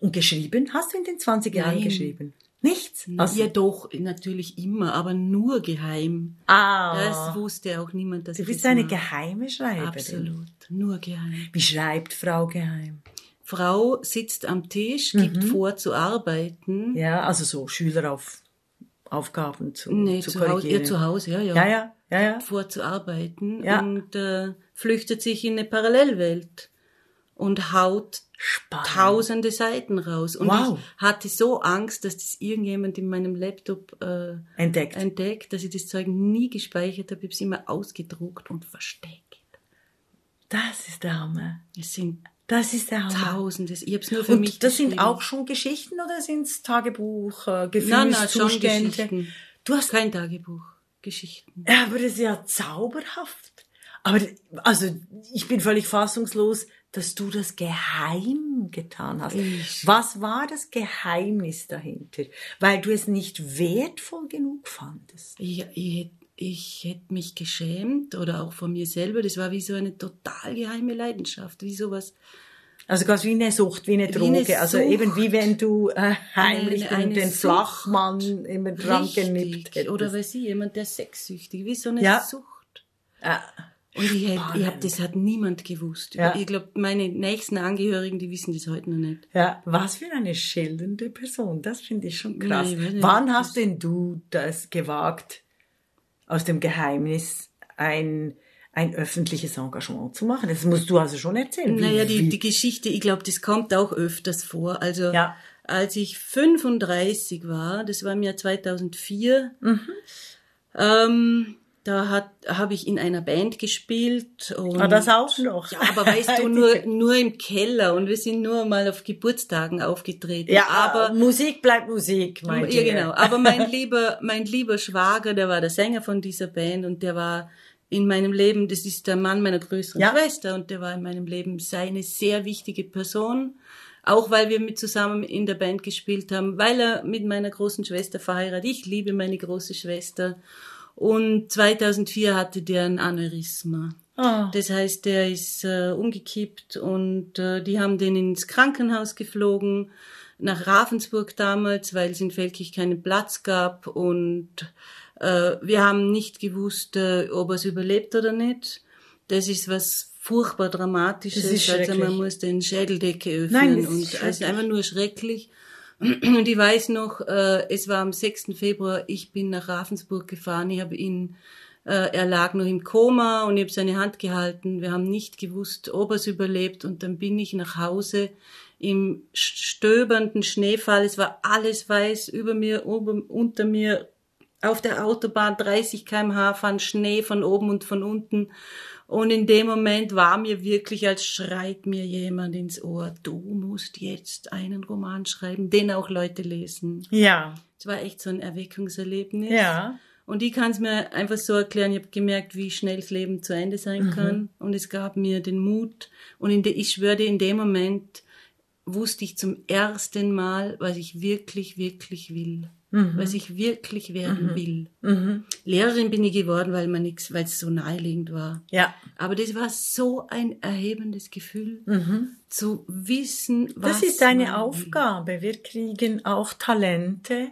Und geschrieben hast du in den 20 Jahren Nein. geschrieben? Nichts? Also, ja doch, natürlich immer, aber nur geheim. Ah. Das wusste auch niemand, dass du bist eine mache. geheime Schreiberin. Absolut, nur geheim. Wie schreibt Frau geheim? Frau sitzt am Tisch, gibt mhm. vor zu arbeiten. Ja, also so Schüler auf Aufgaben zu, nee, zu, zu Hause, ihr zu Hause, ja, ja. Ja, ja, ja, ja. Vorzuarbeiten ja. und äh, flüchtet sich in eine Parallelwelt und haut Spannend. tausende Seiten raus. Und wow. ich hatte so Angst, dass das irgendjemand in meinem Laptop äh, entdeckt. entdeckt, dass ich das Zeug nie gespeichert habe. Ich habe es immer ausgedruckt und versteckt. Das ist der Hammer. Es sind das ist der Hammer. Tausende. Ich habe es nur für und mich Das sind auch schon Geschichten oder sind es Tagebuch, äh, Gefühlszustände? Du hast kein Tagebuch. Geschichten. Ja, aber das ist ja zauberhaft. Aber also ich bin völlig fassungslos, dass du das geheim getan hast. Ich. Was war das Geheimnis dahinter? Weil du es nicht wertvoll genug fandest. Ich, ich, ich hätte mich geschämt oder auch von mir selber. Das war wie so eine total geheime Leidenschaft, wie sowas. Also quasi wie eine Sucht, wie eine Droge. Wie eine also eben wie wenn du äh, heimlich eine, eine den Sucht. Flachmann immer dran genippt hättest. Oder weiß ich, jemand, der sexsüchtig, wie so eine ja. Sucht. Ja. Und ich, hätt, ich hab, das hat niemand gewusst. Ja. Ich glaube, meine nächsten Angehörigen, die wissen das heute noch nicht. Ja, was für eine schildernde Person. Das finde ich schon krass. Nee, Wann hast denn du das gewagt, aus dem Geheimnis ein, ein öffentliches Engagement zu machen. Das musst du also schon erzählen. Naja, die, die Geschichte, ich glaube, das kommt auch öfters vor. Also ja. als ich 35 war, das war im Jahr 2004, mhm. ähm, da hat habe ich in einer Band gespielt und ah, das auch noch. Ja, aber weißt du nur nur im Keller und wir sind nur mal auf Geburtstagen aufgetreten. Ja, aber Musik bleibt Musik, mein Ja, genau. Aber mein lieber mein lieber Schwager, der war der Sänger von dieser Band und der war in meinem Leben, das ist der Mann meiner größeren ja. Schwester und der war in meinem Leben seine sehr wichtige Person. Auch weil wir mit zusammen in der Band gespielt haben, weil er mit meiner großen Schwester verheiratet. Ich liebe meine große Schwester. Und 2004 hatte der ein Aneurysma. Ah. Das heißt, der ist äh, umgekippt und äh, die haben den ins Krankenhaus geflogen, nach Ravensburg damals, weil es in Feldkirch keinen Platz gab und äh, wir haben nicht gewusst, äh, ob er es überlebt oder nicht. Das ist was furchtbar Dramatisches. Also man muss den Schädeldecke öffnen Nein, und es ist schrecklich. einfach nur schrecklich. Und ich weiß noch, äh, es war am 6. Februar, ich bin nach Ravensburg gefahren, ich habe ihn, äh, er lag noch im Koma und ich habe seine Hand gehalten. Wir haben nicht gewusst, ob er es überlebt und dann bin ich nach Hause im stöbernden Schneefall. Es war alles weiß über mir, oben, unter mir, auf der Autobahn 30 kmh fahren Schnee von oben und von unten. Und in dem Moment war mir wirklich, als schreit mir jemand ins Ohr, du musst jetzt einen Roman schreiben, den auch Leute lesen. Ja, Es war echt so ein Erweckungserlebnis. ja. Und ich kann es mir einfach so erklären, ich habe gemerkt, wie schnell das Leben zu Ende sein kann. Und es gab mir den Mut. Und in de, ich schwöre in dem Moment wusste ich zum ersten Mal, was ich wirklich, wirklich will. Was ich wirklich werden will. Lehrerin bin ich geworden, weil man nix, weil es so naheliegend war. Ja. Aber das war so ein erhebendes Gefühl, zu wissen, was Das ist eine. Aufgabe. Wir kriegen auch Talente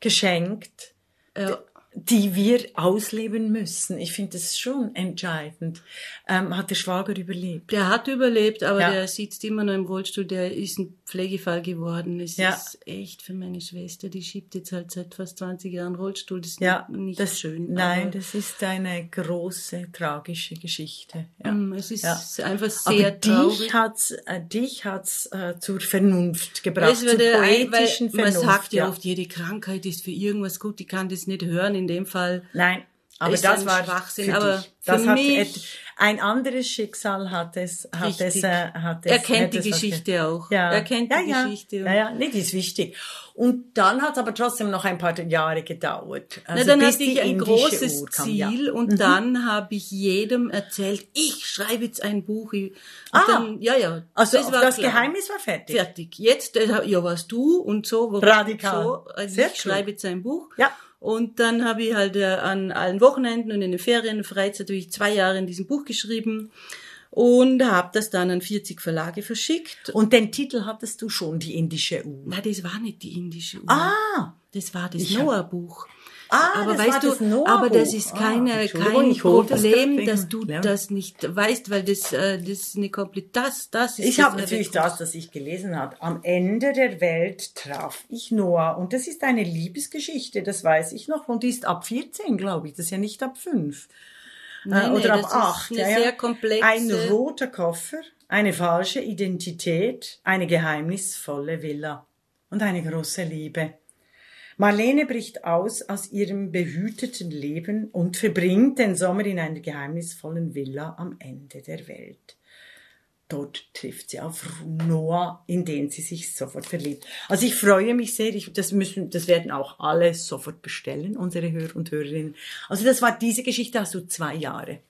geschenkt, Ja. Die wir ausleben müssen. Ich finde das schon entscheidend. Ähm, hat der Schwager überlebt? Der hat überlebt, aber Ja. der sitzt immer noch im Rollstuhl. Der ist ein Pflegefall geworden. Es Ja. ist echt für meine Schwester. Die schiebt jetzt halt seit fast 20 Jahren Rollstuhl. Das ist Ja, nicht das, schön. Nein, das ist eine große tragische Geschichte. Ja. ähm, es ist einfach sehr Aber traurig. dich hat's, äh, dich hat's äh, zur Vernunft gebracht, Es zur würde ein, poetischen man Vernunft. sagt ja oft, jede Krankheit ist für irgendwas gut. Ich kann das nicht hören. In dem Fall Nein, aber ist das ein war Schwachsinn, für aber. Das hat ein anderes Schicksal hat es, hat es, Richtig. äh, hat es. Er kennt die es was Geschichte ge- auch. Ja. Er kennt ja, die ja. Geschichte. Ja, ja, nee, die ist wichtig. Und dann hat es aber trotzdem noch ein paar Jahre gedauert. Na, Also dann bis hatte ich ein großes kam, Ziel ja. Mhm. und dann habe ich jedem erzählt, ich schreibe jetzt ein Buch. Und Ah. dann, ja, ja. Also das, das. Geheimnis war fertig. Fertig. Jetzt, äh, ja, was du und so. Radikal. So. Also Sehr ich schreibe jetzt ein Buch. Ja. Und dann habe ich halt äh, an allen Wochenenden und in den Ferien und Freizeit habe ich zwei Jahre in diesem Buch geschrieben und habe das dann an 40 Verlage verschickt. Und den Titel hattest du schon, die indische Uhr. Na, das war nicht die indische Uhr. Ah, Das war das Ich hab- Noah-Buch. Ah, aber das weißt war du, das Noah-Buch. aber das ist Ah, keine, Entschuldigung, kein das Problem, grad dass du ja. das nicht weißt, weil das, äh, das ist eine komplett, das, das ist Ich das habe natürlich das, das ich gelesen habe. Am Ende der Welt traf ich Noah. Und das ist eine Liebesgeschichte, das weiß ich noch. Und die ist ab 14, glaube ich. Das ist ja nicht ab 5. Nein, äh, oder nee, ab das ist 8. eine ja, ja. sehr komplexe- Ein roter Koffer, eine falsche Identität, eine geheimnisvolle Villa und eine große Liebe. Marlene bricht aus aus ihrem behüteten Leben und verbringt den Sommer in einer geheimnisvollen Villa am Ende der Welt. Dort trifft sie auf Noah, in den sie sich sofort verliebt. Also ich freue mich sehr, ich, das müssen, das werden auch alle sofort bestellen, unsere Hörer und Hörerinnen. Also das war diese Geschichte, hast du zwei Jahre.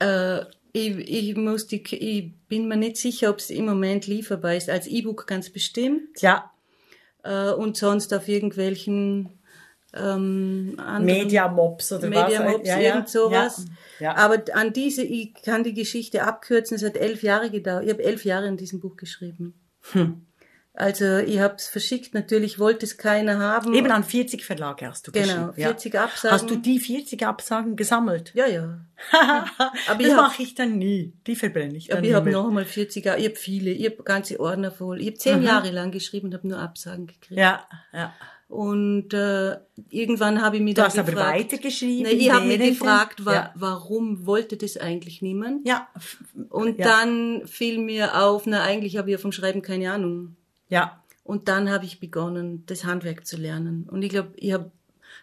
Äh, ich, ich, muss die, ich bin mir nicht sicher, ob es im Moment lieferbar ist. Als E-Book ganz bestimmt. Ja, Äh, und sonst auf irgendwelchen ähm, Media-Mobs oder was? Media-Mobs, irgend sowas. Ja, ja. Aber an diese, ich kann die Geschichte abkürzen, es hat elf Jahre gedauert. Ich habe elf Jahre an diesem Buch geschrieben. Hm. Also ich habe es verschickt, natürlich wollte es keiner haben. Eben an 40 Verlage hast du Genau, geschrieben. 40 Absagen. Hast du die 40 Absagen gesammelt? Ja, ja. Aber das mache ich dann nie. Die verbrenne ich dann Aber ich habe noch einmal 40, Jahre- ich habe viele, ich habe ganze Ordner voll. Ich habe zehn Jahre lang geschrieben und habe nur Absagen gekriegt. Ja, ja. Und äh, irgendwann habe ich mich Du dann hast aber weitergeschrieben. Nee, ich habe mich gefragt, wa Ja. warum wollte das eigentlich niemand? Ja, Und ja. dann fiel mir auf, na eigentlich habe ich ja vom Schreiben keine Ahnung. Ja. Und dann habe ich begonnen, das Handwerk zu lernen. Und ich glaube, ich habe,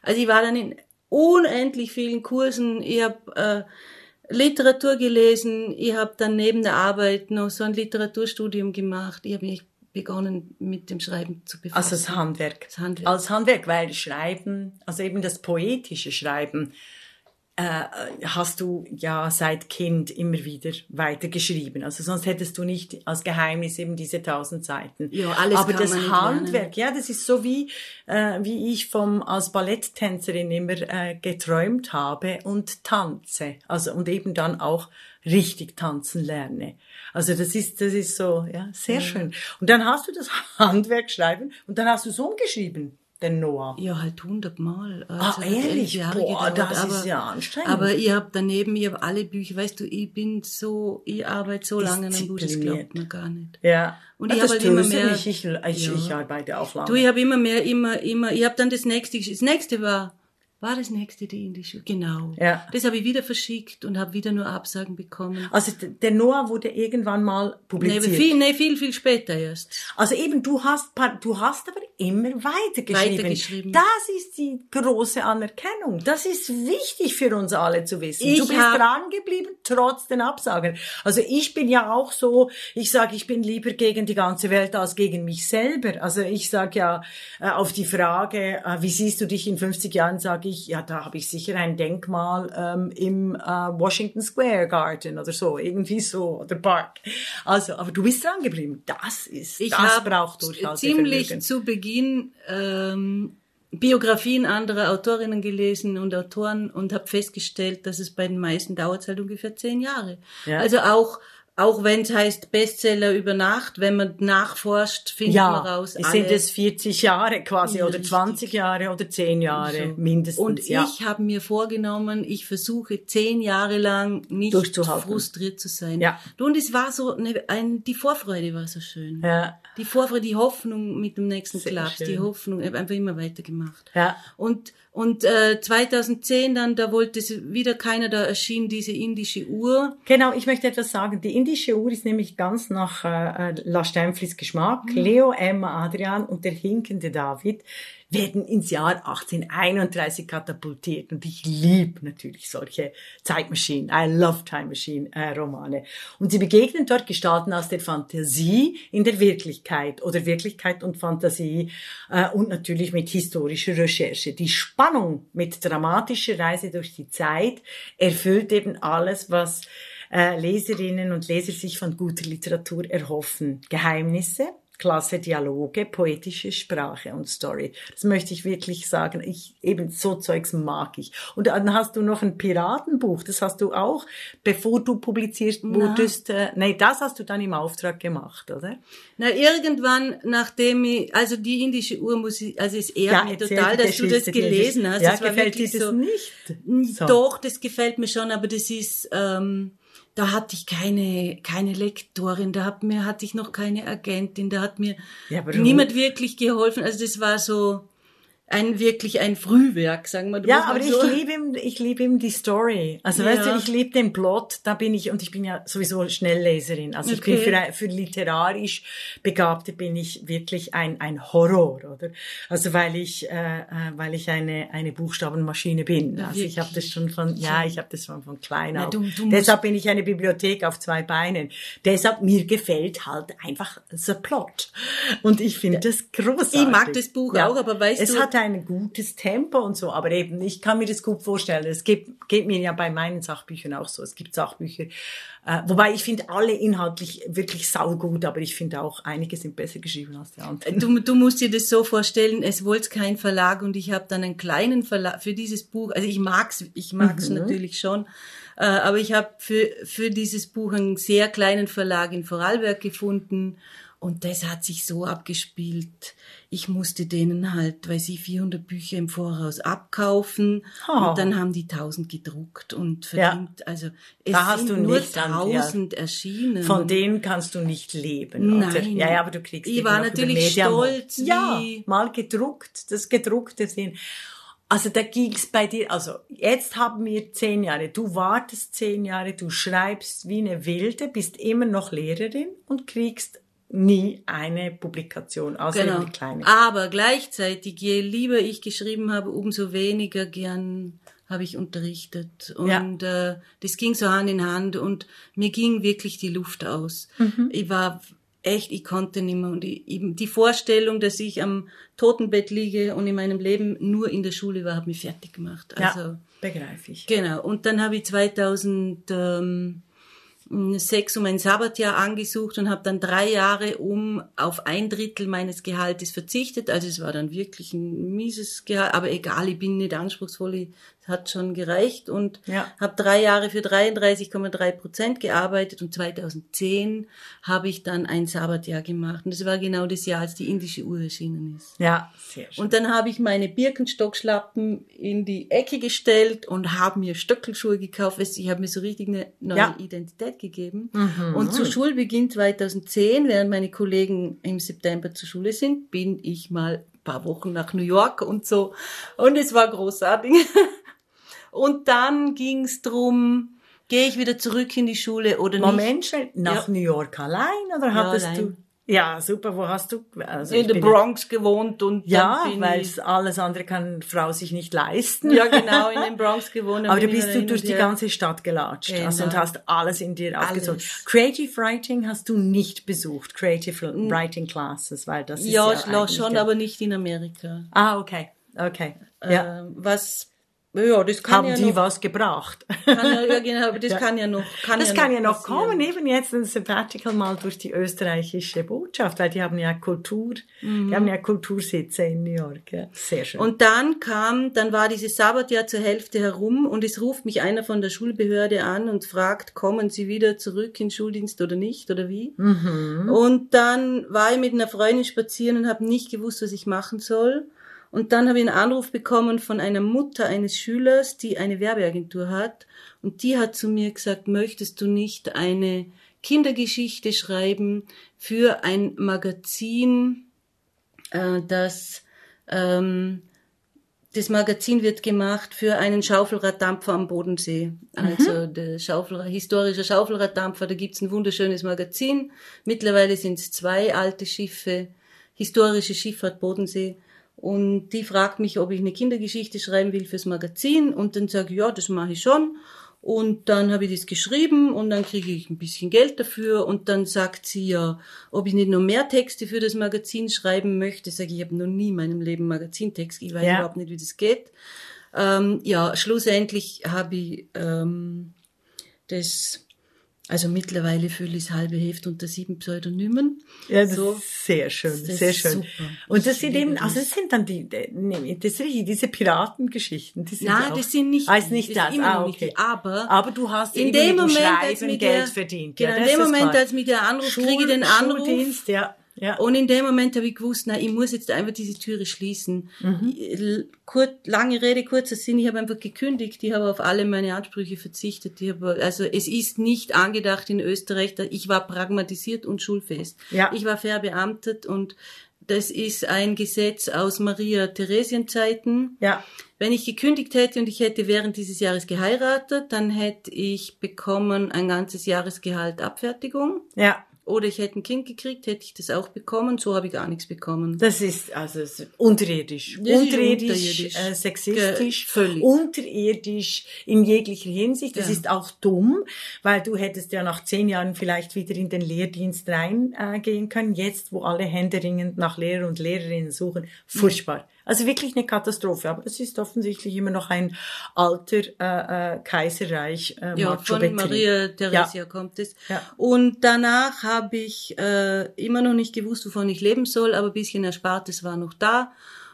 also ich war dann in unendlich vielen Kursen. Ich habe äh, Literatur gelesen. Ich habe dann neben der Arbeit noch so ein Literaturstudium gemacht. Ich habe mich begonnen, mit dem Schreiben zu befassen. Also das Handwerk. Das Handwerk. Als Handwerk, weil Schreiben, also eben das poetische Schreiben, äh, hast du ja seit Kind immer wieder weitergeschrieben. Also sonst hättest du nicht als Geheimnis eben diese tausend Seiten. Ja, alles Aber kann das Handwerk, ja, das ist so wie äh, wie ich vom als Balletttänzerin immer äh, geträumt habe und tanze. Also und eben dann auch richtig tanzen lerne. Also das ist das ist so ja sehr schön. Und dann hast du das Handwerk schreiben und dann hast du so umgeschrieben den Noah. Ja, halt hundertmal. Ah, hat ehrlich? Jahre Boah, gedauert, das ist aber, ja anstrengend. Aber ich habe daneben, ich habe alle Bücher, weißt du, ich bin so, ich arbeite so lange an einem Buch, das glaubt man gar nicht. Ja. Und Ah, ich habe halt immer mehr- nicht. Ich, ich, Ja. ich arbeite auch lange. Du, ich habe immer mehr, immer, immer, ich habe dann das nächste, das nächste war, war das nächste die indische, genau. Ja. Das habe ich wieder verschickt und habe wieder nur Absagen bekommen. also der Noah wurde irgendwann mal Nee, publiziert. aber viel, nee, viel, viel später erst. Also eben, du hast, du hast aber immer weitergeschrieben. Weitergeschrieben. Das ist die große Anerkennung. Das ist wichtig für uns alle zu wissen. Ich du bist dran geblieben, trotz den Absagen. Also ich bin ja auch so, ich sage, ich bin lieber gegen die ganze Welt als gegen mich selber. Also ich sage ja äh, auf die Frage, äh, wie siehst du dich in 50 Jahren, sage ich, ja, da habe ich sicher ein Denkmal ähm, im äh, Washington Square Garden oder so, irgendwie so, oder Park. Also, aber du bist dran geblieben. Das ist, Ich das habe braucht durchaus ziemlich Vermögen. zu Beginn ähm, Biografien anderer Autorinnen gelesen und Autoren und habe festgestellt, dass es bei den meisten dauert halt ungefähr zehn Jahre. Ja. Also auch auch wenn es heißt Bestseller über Nacht, wenn man nachforscht, findet Ja, man raus. sind alle- es 40 Jahre quasi Ja, oder richtig. 20 Jahre oder 10 Jahre So. mindestens. Und ja. ich habe mir vorgenommen, ich versuche zehn Jahre lang nicht frustriert zu sein. Ja. Und es war so, eine, ein, die Vorfreude war so schön. Ja. Die Vorfreude, die Hoffnung mit dem nächsten Klaps, die Hoffnung, ich habe einfach immer weitergemacht. Ja. Und und äh, 2010 dann, da wollte es wieder keiner, da erschien diese indische Uhr. Genau, ich möchte etwas sagen. Die indische Uhr ist nämlich ganz nach äh, äh, La Steinflis Geschmack. Mhm. Leo, Emma, Adrian und der hinkende David werden ins Jahr 1831 katapultiert. Und ich liebe natürlich solche Zeitmaschinen, I love Time Machine äh, Romane. Und sie begegnen dort Gestalten aus der Fantasie in der Wirklichkeit oder Wirklichkeit und Fantasie äh, und natürlich mit historischer Recherche. Die Spannung mit dramatischer Reise durch die Zeit erfüllt eben alles, was äh, Leserinnen und Leser sich von guter Literatur erhoffen. Geheimnisse, klasse Dialoge, poetische Sprache und Story. Das möchte ich wirklich sagen. Ich, eben so Zeugs mag ich. Und dann hast du noch ein Piratenbuch. Das hast du auch, bevor du publiziert wurdest. Äh, nee, das hast du dann im Auftrag gemacht, oder? Na, irgendwann, nachdem ich, also die indische ich, also es ehrt mich erzähl total, dass du das gelesen hast. Ja, das war gefällt dir das so, nicht? So. Doch, das gefällt mir schon, aber das ist, ähm, da hatte ich keine, keine Lektorin, da hat mir, hatte ich noch keine Agentin, da hat mir Ja, niemand wirklich geholfen. Also das war so ein, wirklich ein Frühwerk, sagen wir. Ja, aber so. ich liebe ihm, ich liebe ihm die Story. Also Ja. weißt du, ich liebe den Plot, da bin ich, und ich bin ja sowieso Schnellleserin. Also ich bin Okay. für, für literarisch Begabte bin ich wirklich ein, ein Horror, oder? Also weil ich, äh, äh, weil ich eine, eine Buchstabenmaschine bin. Also ich habe das schon von, ja, ich habe das schon von klein Na, auf. du- du musst- Deshalb bin ich eine Bibliothek auf zwei Beinen. Deshalb, mir gefällt halt einfach the Plot. Und ich finde das großartig. Ich mag das Buch auch, aber weißt es du- ein gutes Tempo und so, aber eben, ich kann mir das gut vorstellen. Es geht, geht mir ja bei meinen Sachbüchern auch so. Es gibt Sachbücher, äh, wobei ich finde alle inhaltlich wirklich saugut, aber ich finde auch, einige sind besser geschrieben als die anderen. Du, du musst dir das so vorstellen, es wollte kein Verlag und ich habe dann einen kleinen Verlag für dieses Buch, also ich mag's, ich mag's Mhm. natürlich schon, äh, aber ich habe für, für dieses Buch einen sehr kleinen Verlag in Vorarlberg gefunden und das hat sich so abgespielt. Ich musste denen halt, weil sie 400 Bücher im Voraus abkaufen Oh. und dann haben die 1000 gedruckt und Ja. verdient, also es Da hast sind du nur nicht an- ja. 1000 erschienen. Von denen kannst du nicht leben, oder? Nein. Ja, ja, aber du kriegst Ich war natürlich stolz, Ja, mal gedruckt, das gedruckte sehen. Also da ging's bei dir, also jetzt haben wir zehn Jahre, du wartest zehn Jahre, du schreibst wie eine Wilde, bist immer noch Lehrerin und kriegst nie eine Publikation, außer Genau. die kleine. Aber gleichzeitig, je lieber ich geschrieben habe, umso weniger gern habe ich unterrichtet. Und äh, das ging so Hand in Hand und mir ging wirklich die Luft aus. Mhm. Ich war echt, ich konnte nicht mehr. Und ich, die Vorstellung, dass ich am Totenbett liege und in meinem Leben nur in der Schule war, hat mich fertig gemacht. Also, ja, begreife ich. Genau. Und dann habe ich 2000, ähm, sechs um ein Sabbatjahr angesucht und habe dann drei Jahre um auf ein Drittel meines Gehaltes verzichtet. Also es war dann wirklich ein mieses Gehalt, aber egal, ich bin nicht anspruchsvoll, ich hat schon gereicht und Ja. habe drei Jahre für 33,3 Prozent gearbeitet und 2010 habe ich dann ein Sabbatjahr gemacht und das war genau das Jahr, als die indische Uhr erschienen ist. Ja, sehr schön. Und dann habe ich meine Birkenstockschlappen in die Ecke gestellt und habe mir Stöckelschuhe gekauft. Ich habe mir so richtig eine neue Ja. Identität gegeben. Und zu Schulbeginn 2010, während meine Kollegen im September zur Schule sind, bin ich mal ein paar Wochen nach New York und so. Und es war großartig. Und dann ging es drum, gehe ich wieder zurück in die Schule oder nicht? Moment, nach Ja. New York allein oder hattest allein. du? Ja, super. Wo hast du? Also In der Bronx gewohnt und Ja, weil alles andere kann Frau sich nicht leisten. ja genau in den Bronx gewohnt. Aber du bist du durch die ganze Stadt gelatscht Genau. also, und hast alles in dir aufgezogen. Creative Writing hast du nicht besucht, Creative Writing Classes, weil das ist ja, Ja, ja schon, der- aber nicht in Amerika. Ah, okay, okay. Ja. Ähm, was, ja, das kann Haben ja die noch, was gebracht? kann ja, ja, genau, aber das kann ja noch, kann Das ja kann noch ja noch passieren. kommen, eben jetzt ein Sabbatical mal durch die österreichische Botschaft, weil die haben ja Kultur, die haben ja Kultursitze in New York. Ja. Sehr schön. Mhm. Und dann kam, dann war dieses Sabbatjahr zur Hälfte herum und es ruft mich einer von der Schulbehörde an und fragt, kommen Sie wieder zurück in Schuldienst oder nicht oder wie? Mhm. Und dann war ich mit einer Freundin spazieren und habe nicht gewusst, was ich machen soll. Und dann habe ich einen Anruf bekommen von einer Mutter eines Schülers, die eine Werbeagentur hat. Und die hat zu mir gesagt, möchtest du nicht eine Kindergeschichte schreiben für ein Magazin, äh, das ähm, das Magazin wird gemacht für einen Schaufelraddampfer am Bodensee. Also der Schaufel, historische Schaufelraddampfer, da gibt's ein wunderschönes Magazin. Mittlerweile sind es zwei alte Schiffe, historische Schifffahrt Bodensee. Und die fragt mich, ob ich eine Kindergeschichte schreiben will fürs Magazin. Und dann sage ich, ja, das mache ich schon. Und dann habe ich das geschrieben und dann kriege ich ein bisschen Geld dafür und dann sagt sie ja, ob ich nicht noch mehr Texte für das Magazin schreiben möchte. Sage ich, ich habe noch nie in meinem Leben Magazintext, ich weiß Ja. überhaupt nicht, wie das geht. Ähm, ja, schlussendlich habe ich ähm, das, also mittlerweile fühle ich das halbe Heft unter sieben Pseudonymen. Ja, das so. ist sehr schön, Das sehr schön. super. Und das Ich sind eben, also das sind dann die, nee, das ist richtig, diese Piratengeschichten, die sind Nein, auch, das sind nicht ah, ist die, nicht das das, ah, nicht okay. die, aber aber du hast in dem Moment, als mir Geld der, verdient. Genau, ja, in dem Moment, als mir der Anruf, Schul- kriege ich den Anruf. Schuldienst, ja, ja. Und in dem Moment habe ich gewusst, na, ich muss jetzt einfach diese Türe schließen. Mhm. Kur lange Rede, kurzer Sinn, ich habe einfach gekündigt, ich habe auf alle meine Ansprüche verzichtet. Ich habe, also es ist nicht angedacht in Österreich, ich war pragmatisiert und schulfest. Ja. Ich war verbeamtet und das ist ein Gesetz aus Maria-Theresien-Zeiten. ja. Wenn ich gekündigt hätte und ich hätte während dieses Jahres geheiratet, dann hätte ich bekommen ein ganzes Jahresgehalt Abfertigung. Ja, Oder ich hätte ein Kind gekriegt, hätte ich das auch bekommen. So habe ich gar nichts bekommen. das ist also unterirdisch, Das unterirdisch, unterirdisch. Äh, sexistisch, Ge- völlig. unterirdisch in jeglicher Hinsicht. Das Ja. ist auch dumm, weil du hättest ja nach zehn Jahren vielleicht wieder in den Lehrdienst reingehen äh, gehen können. Jetzt, wo alle händeringend nach Lehrer und Lehrerinnen suchen, furchtbar. Also wirklich eine Katastrophe. Aber es ist offensichtlich immer noch ein alter äh, äh, Kaiserreich äh, ja, von. Maria Theresia kommt es. Ja. Und danach habe ich äh, immer noch nicht gewusst, wovon ich leben soll, aber ein bisschen Erspartes war noch da.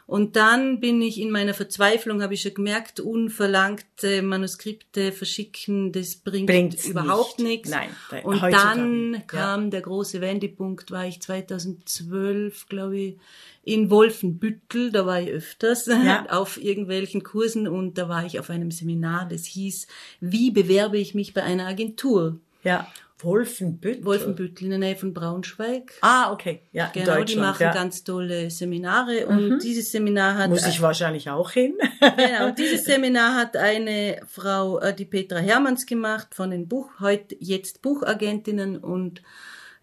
Und dann bin ich in meiner Verzweiflung, habe ich schon gemerkt, unverlangte Manuskripte verschicken, das bringt Bringt's überhaupt nicht. nichts. Nein, da- Und dann ja. kam der große Wendepunkt, war ich 2012, glaube ich, in Wolfenbüttel, da war ich öfters Ja. auf irgendwelchen Kursen und da war ich auf einem Seminar, das hieß, wie bewerbe ich mich bei einer Agentur? Ja, Wolfenbüttel. Wolfenbüttel in der Nähe von Braunschweig. Ah, okay. Ja, Genau, die machen ja. ganz tolle Seminare und dieses Seminar hat Muss ich wahrscheinlich auch hin. genau, und dieses Seminar hat eine Frau, äh, die Petra Hermanns gemacht von den Buch heute jetzt Buchagentinnen und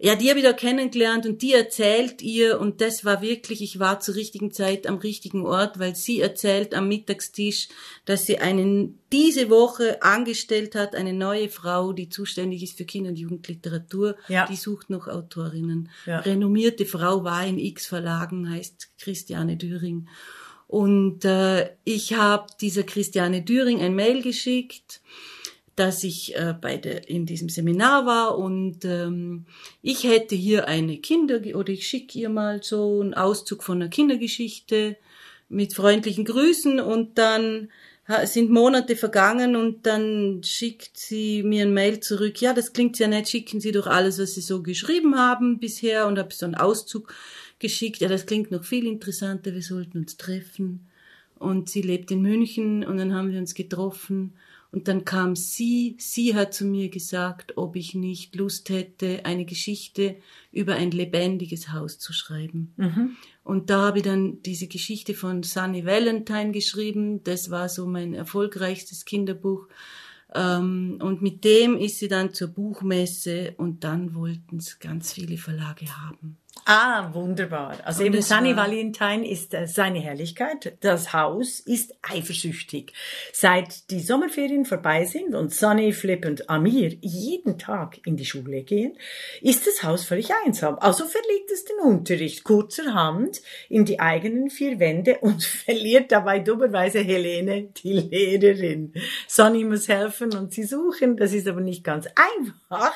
ja, die habe ich da kennengelernt und die erzählt ihr und das war wirklich, ich war zur richtigen Zeit am richtigen Ort, weil sie erzählt am Mittagstisch, dass sie einen diese Woche angestellt hat, eine neue Frau, die zuständig ist für Kinder- und Jugendliteratur, ja. die sucht noch Autorinnen. Ja. Renommierte Frau war in X Verlagen, heißt Christiane Düring. Und äh, ich habe dieser Christiane Düring ein Mail geschickt dass ich äh, bei der, in diesem Seminar war und ähm, ich hätte hier eine Kinder oder ich schicke ihr mal so einen Auszug von einer Kindergeschichte mit freundlichen Grüßen und dann sind Monate vergangen und dann schickt sie mir ein Mail zurück. Ja, das klingt ja nett. Schicken Sie doch alles, was Sie so geschrieben haben bisher und habe so einen Auszug geschickt. Ja, das klingt noch viel interessanter. Wir sollten uns treffen. Und sie lebt in München und dann haben wir uns getroffen und dann kam sie, sie hat zu mir gesagt, ob ich nicht Lust hätte, eine Geschichte über ein lebendiges Haus zu schreiben. Mhm. Und da habe ich dann diese Geschichte von Sunny Valentine geschrieben. Das war so mein erfolgreichstes Kinderbuch. Ähm, und mit dem ist sie dann zur Buchmesse und dann wollten es ganz viele Verlage haben. Ah, wunderbar. Also eben Sunny Valentine ist äh, seine Herrlichkeit. Das Haus ist eifersüchtig. Seit die Sommerferien vorbei sind und Sunny, Flip und Amir jeden Tag in die Schule gehen, ist das Haus völlig einsam. Also verlegt es den Unterricht kurzerhand in die eigenen vier Wände und verliert dabei dummerweise Helene, die Lehrerin. Sunny muss helfen und sie suchen. Das ist aber nicht ganz einfach,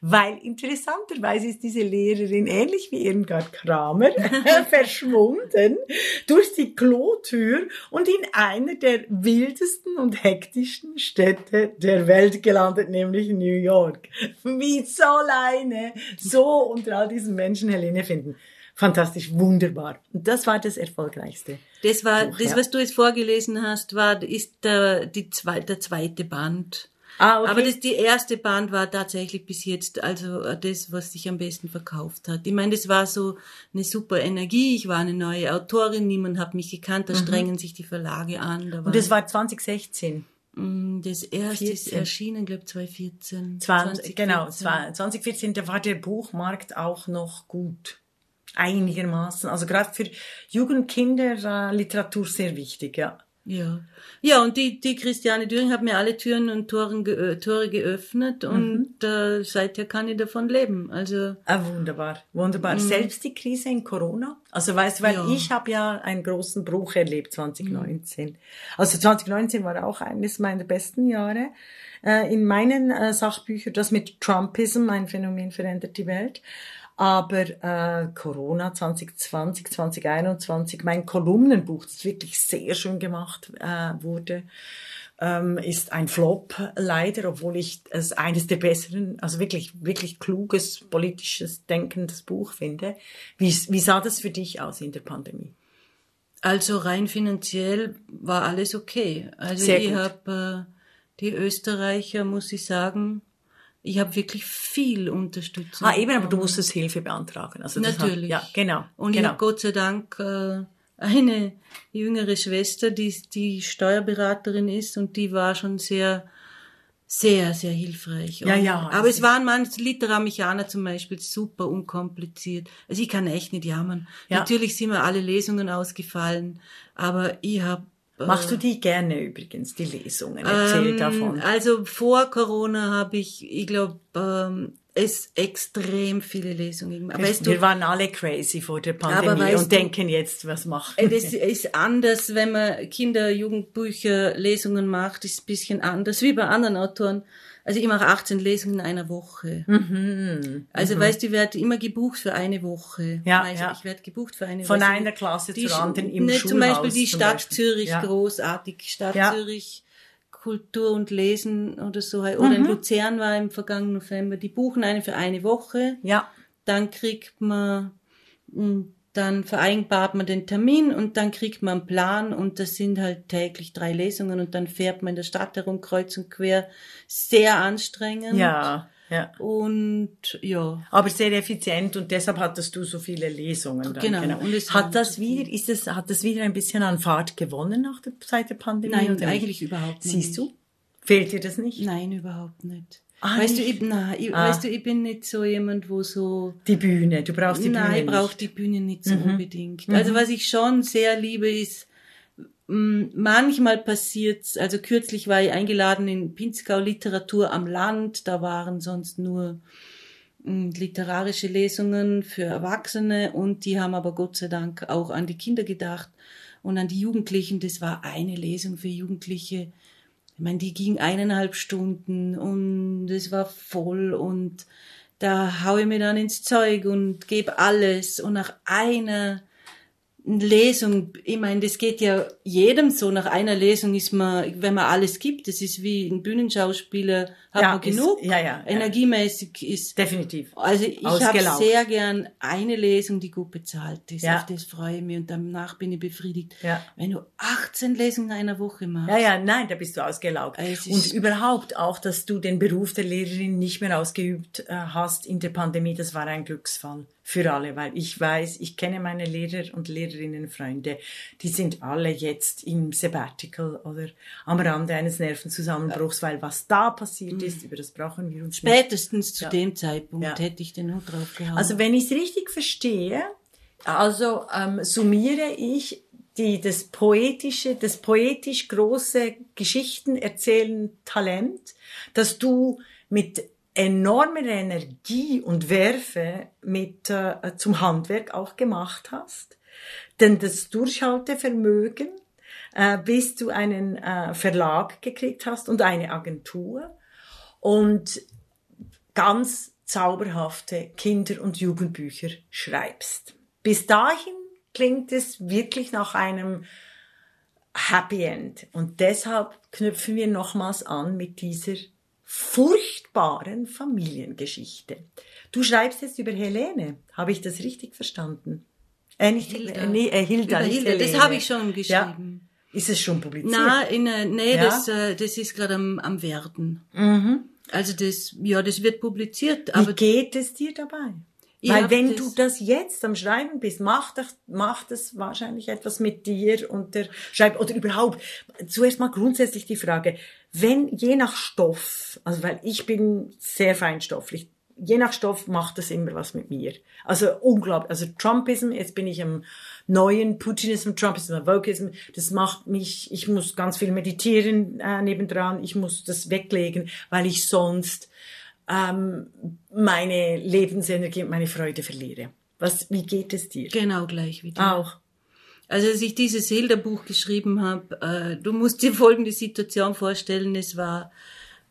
weil interessanterweise ist diese Lehrerin ähnlich wie Irmgard Kramer verschwunden durch die Klotür und in einer der wildesten und hektischsten Städte der Welt gelandet, nämlich New York. Wie soll eine so unter all diesen Menschen Helene finden? Fantastisch, wunderbar. Und das war das Erfolgreichste. Das war, Buch, das, ja. was du jetzt vorgelesen hast, war, ist der, die zwei, der zweite Band. Ah, okay. Aber das, die erste Band war tatsächlich bis jetzt also äh, das, was sich am besten verkauft hat. Ich meine, das war so eine super Energie. Ich war eine neue Autorin, niemand hat mich gekannt, da mhm. strengen sich die Verlage an. Da Und das war 2016? Mm, das erste 14. ist erschienen, glaube 2014. 20, 2014. Genau, 2014, da war der Buchmarkt auch noch gut. Einigermaßen. Also gerade für Jugendkinder äh, Literatur sehr wichtig, ja. Ja. Ja, und die, die Christiane Düring hat mir alle Türen und Toren, ge äh, Tore geöffnet mhm. und äh, seither kann ich davon leben. Also ah, wunderbar, wunderbar. Mhm. Selbst die Krise in Corona. Also weißt du, weil ja. ich habe ja einen großen Bruch erlebt 2019. Mhm. Also 2019 war auch eines meiner besten Jahre äh, in meinen äh, Sachbüchern. Das mit Trumpism, ein Phänomen verändert die Welt. Aber äh, Corona 2020, 2021, mein Kolumnenbuch, das wirklich sehr schön gemacht äh, wurde, ähm, ist ein Flop leider, obwohl ich es eines der besseren, also wirklich, wirklich kluges, politisches, denkendes Buch finde. Wie, wie sah das für dich aus in der Pandemie? Also rein finanziell war alles okay. Also Sehr ich habe äh, die Österreicher, muss ich sagen, ich habe wirklich viel Unterstützung. Ah, eben, aber du musstest Hilfe beantragen. Also Natürlich. Hat, ja, genau. Und genau. ich habe Gott sei Dank äh, eine jüngere Schwester, die, die Steuerberaterin ist und die war schon sehr, sehr, sehr hilfreich. Ja, ja. Aber es waren manche Literamechaner zum Beispiel super unkompliziert. Also ich kann echt nicht jammern. Ja. Natürlich sind mir alle Lesungen ausgefallen, aber ich habe Machst du die gerne übrigens, die Lesungen? Erzähl ähm, davon. Also vor Corona habe ich, ich glaube, ähm, es extrem viele Lesungen. Weißt wir du, waren alle crazy vor der Pandemie und du, denken jetzt, was machen. Es ist anders, wenn man Kinder, Jugendbücher, Lesungen macht, ist ein bisschen anders, wie bei anderen Autoren. Also ich mache 18 Lesungen in einer Woche. Mhm. Also mhm. weißt du, ich werde immer gebucht für eine Woche. Ja, also ja. ich werde gebucht für eine Woche. Von einer Klasse zur anderen im ne, Schulhaus. Zum Beispiel die Stadt Beispiel. Zürich, ja. großartig. Stadt ja. Zürich, Kultur und Lesen oder so. Oder mhm. in Luzern war im vergangenen November. Die buchen eine für eine Woche. Ja. Dann kriegt man hm, dann vereinbart man den Termin und dann kriegt man einen Plan und das sind halt täglich drei Lesungen und dann fährt man in der Stadt herum, kreuz und quer. Sehr anstrengend. Ja. Ja. Und ja. Aber sehr effizient und deshalb hattest du so viele Lesungen. Dann, genau. genau. Hat das wieder, ist es, hat das wieder ein bisschen an Fahrt gewonnen nach der, seit der Pandemie? Nein, eigentlich überhaupt nicht. Siehst du? Fehlt dir das nicht? Nein, überhaupt nicht. Ah, weißt du, ich, na, ich, ah. weißt du, ich bin nicht so jemand, wo so die Bühne. Du brauchst die nein, Bühne Nein, ich brauche die Bühne nicht so mhm. unbedingt. Mhm. Also was ich schon sehr liebe, ist manchmal passiert's. Also kürzlich war ich eingeladen in Pinzgau Literatur am Land. Da waren sonst nur literarische Lesungen für Erwachsene und die haben aber Gott sei Dank auch an die Kinder gedacht und an die Jugendlichen. Das war eine Lesung für Jugendliche ich meine, die ging eineinhalb Stunden und es war voll und da hau ich mir dann ins Zeug und gebe alles. Und nach einer Lesung, ich meine, das geht ja jedem so. Nach einer Lesung ist man, wenn man alles gibt, das ist wie ein Bühnenschauspieler, hat ja, man genug. Ist, ja, ja, Energiemäßig ist. Definitiv. Also ich habe sehr gern eine Lesung, die gut bezahlt ist. Ja. Auf das freue ich mich und danach bin ich befriedigt. Ja. Wenn du 18 Lesungen in einer Woche machst. Ja, ja, nein, da bist du ausgelaugt. Und überhaupt auch, dass du den Beruf der Lehrerin nicht mehr ausgeübt äh, hast in der Pandemie, das war ein Glücksfall für alle, weil ich weiß, ich kenne meine Lehrer und Lehrerinnenfreunde, die sind alle jetzt im Sabbatical oder am Rande eines Nervenzusammenbruchs, weil was da passiert mhm. ist, über das brauchen wir uns Spätestens nicht. zu ja. dem Zeitpunkt ja. hätte ich den Hut drauf gehauen. Also wenn ich es richtig verstehe, also ähm, summiere ich die, das poetische, das poetisch große Geschichten erzählen Talent, dass du mit enorme Energie und Werfe mit äh, zum Handwerk auch gemacht hast. Denn das Durchhaltevermögen, äh, bis du einen äh, Verlag gekriegt hast und eine Agentur und ganz zauberhafte Kinder- und Jugendbücher schreibst. Bis dahin klingt es wirklich nach einem Happy End. Und deshalb knüpfen wir nochmals an mit dieser furchtbaren Familiengeschichte. Du schreibst jetzt über Helene. Habe ich das richtig verstanden? Äh, nicht, Hilda. Nee, äh, Hilda, Hilda. Das habe ich schon geschrieben. Ja. Ist es schon publiziert? Na, in, äh, nee, ja? das, äh, das ist gerade am, am Werden. Mhm. Also das, ja, das wird publiziert. Aber Wie geht es dir dabei? Weil wenn du das jetzt am Schreiben bist, macht das, macht das wahrscheinlich etwas mit dir und der Schreib oder überhaupt. Zuerst mal grundsätzlich die Frage, wenn je nach Stoff, also weil ich bin sehr feinstofflich, je nach Stoff macht das immer was mit mir. Also unglaublich. Also Trumpism, jetzt bin ich am neuen Putinism, Trumpism, Vokism, das macht mich, ich muss ganz viel meditieren äh, nebendran, ich muss das weglegen, weil ich sonst ähm, meine Lebensenergie und meine Freude verliere. Was, wie geht es dir? Genau gleich wie dir. Auch. Also als ich dieses Hilda-Buch geschrieben habe, äh, du musst dir folgende Situation vorstellen, es war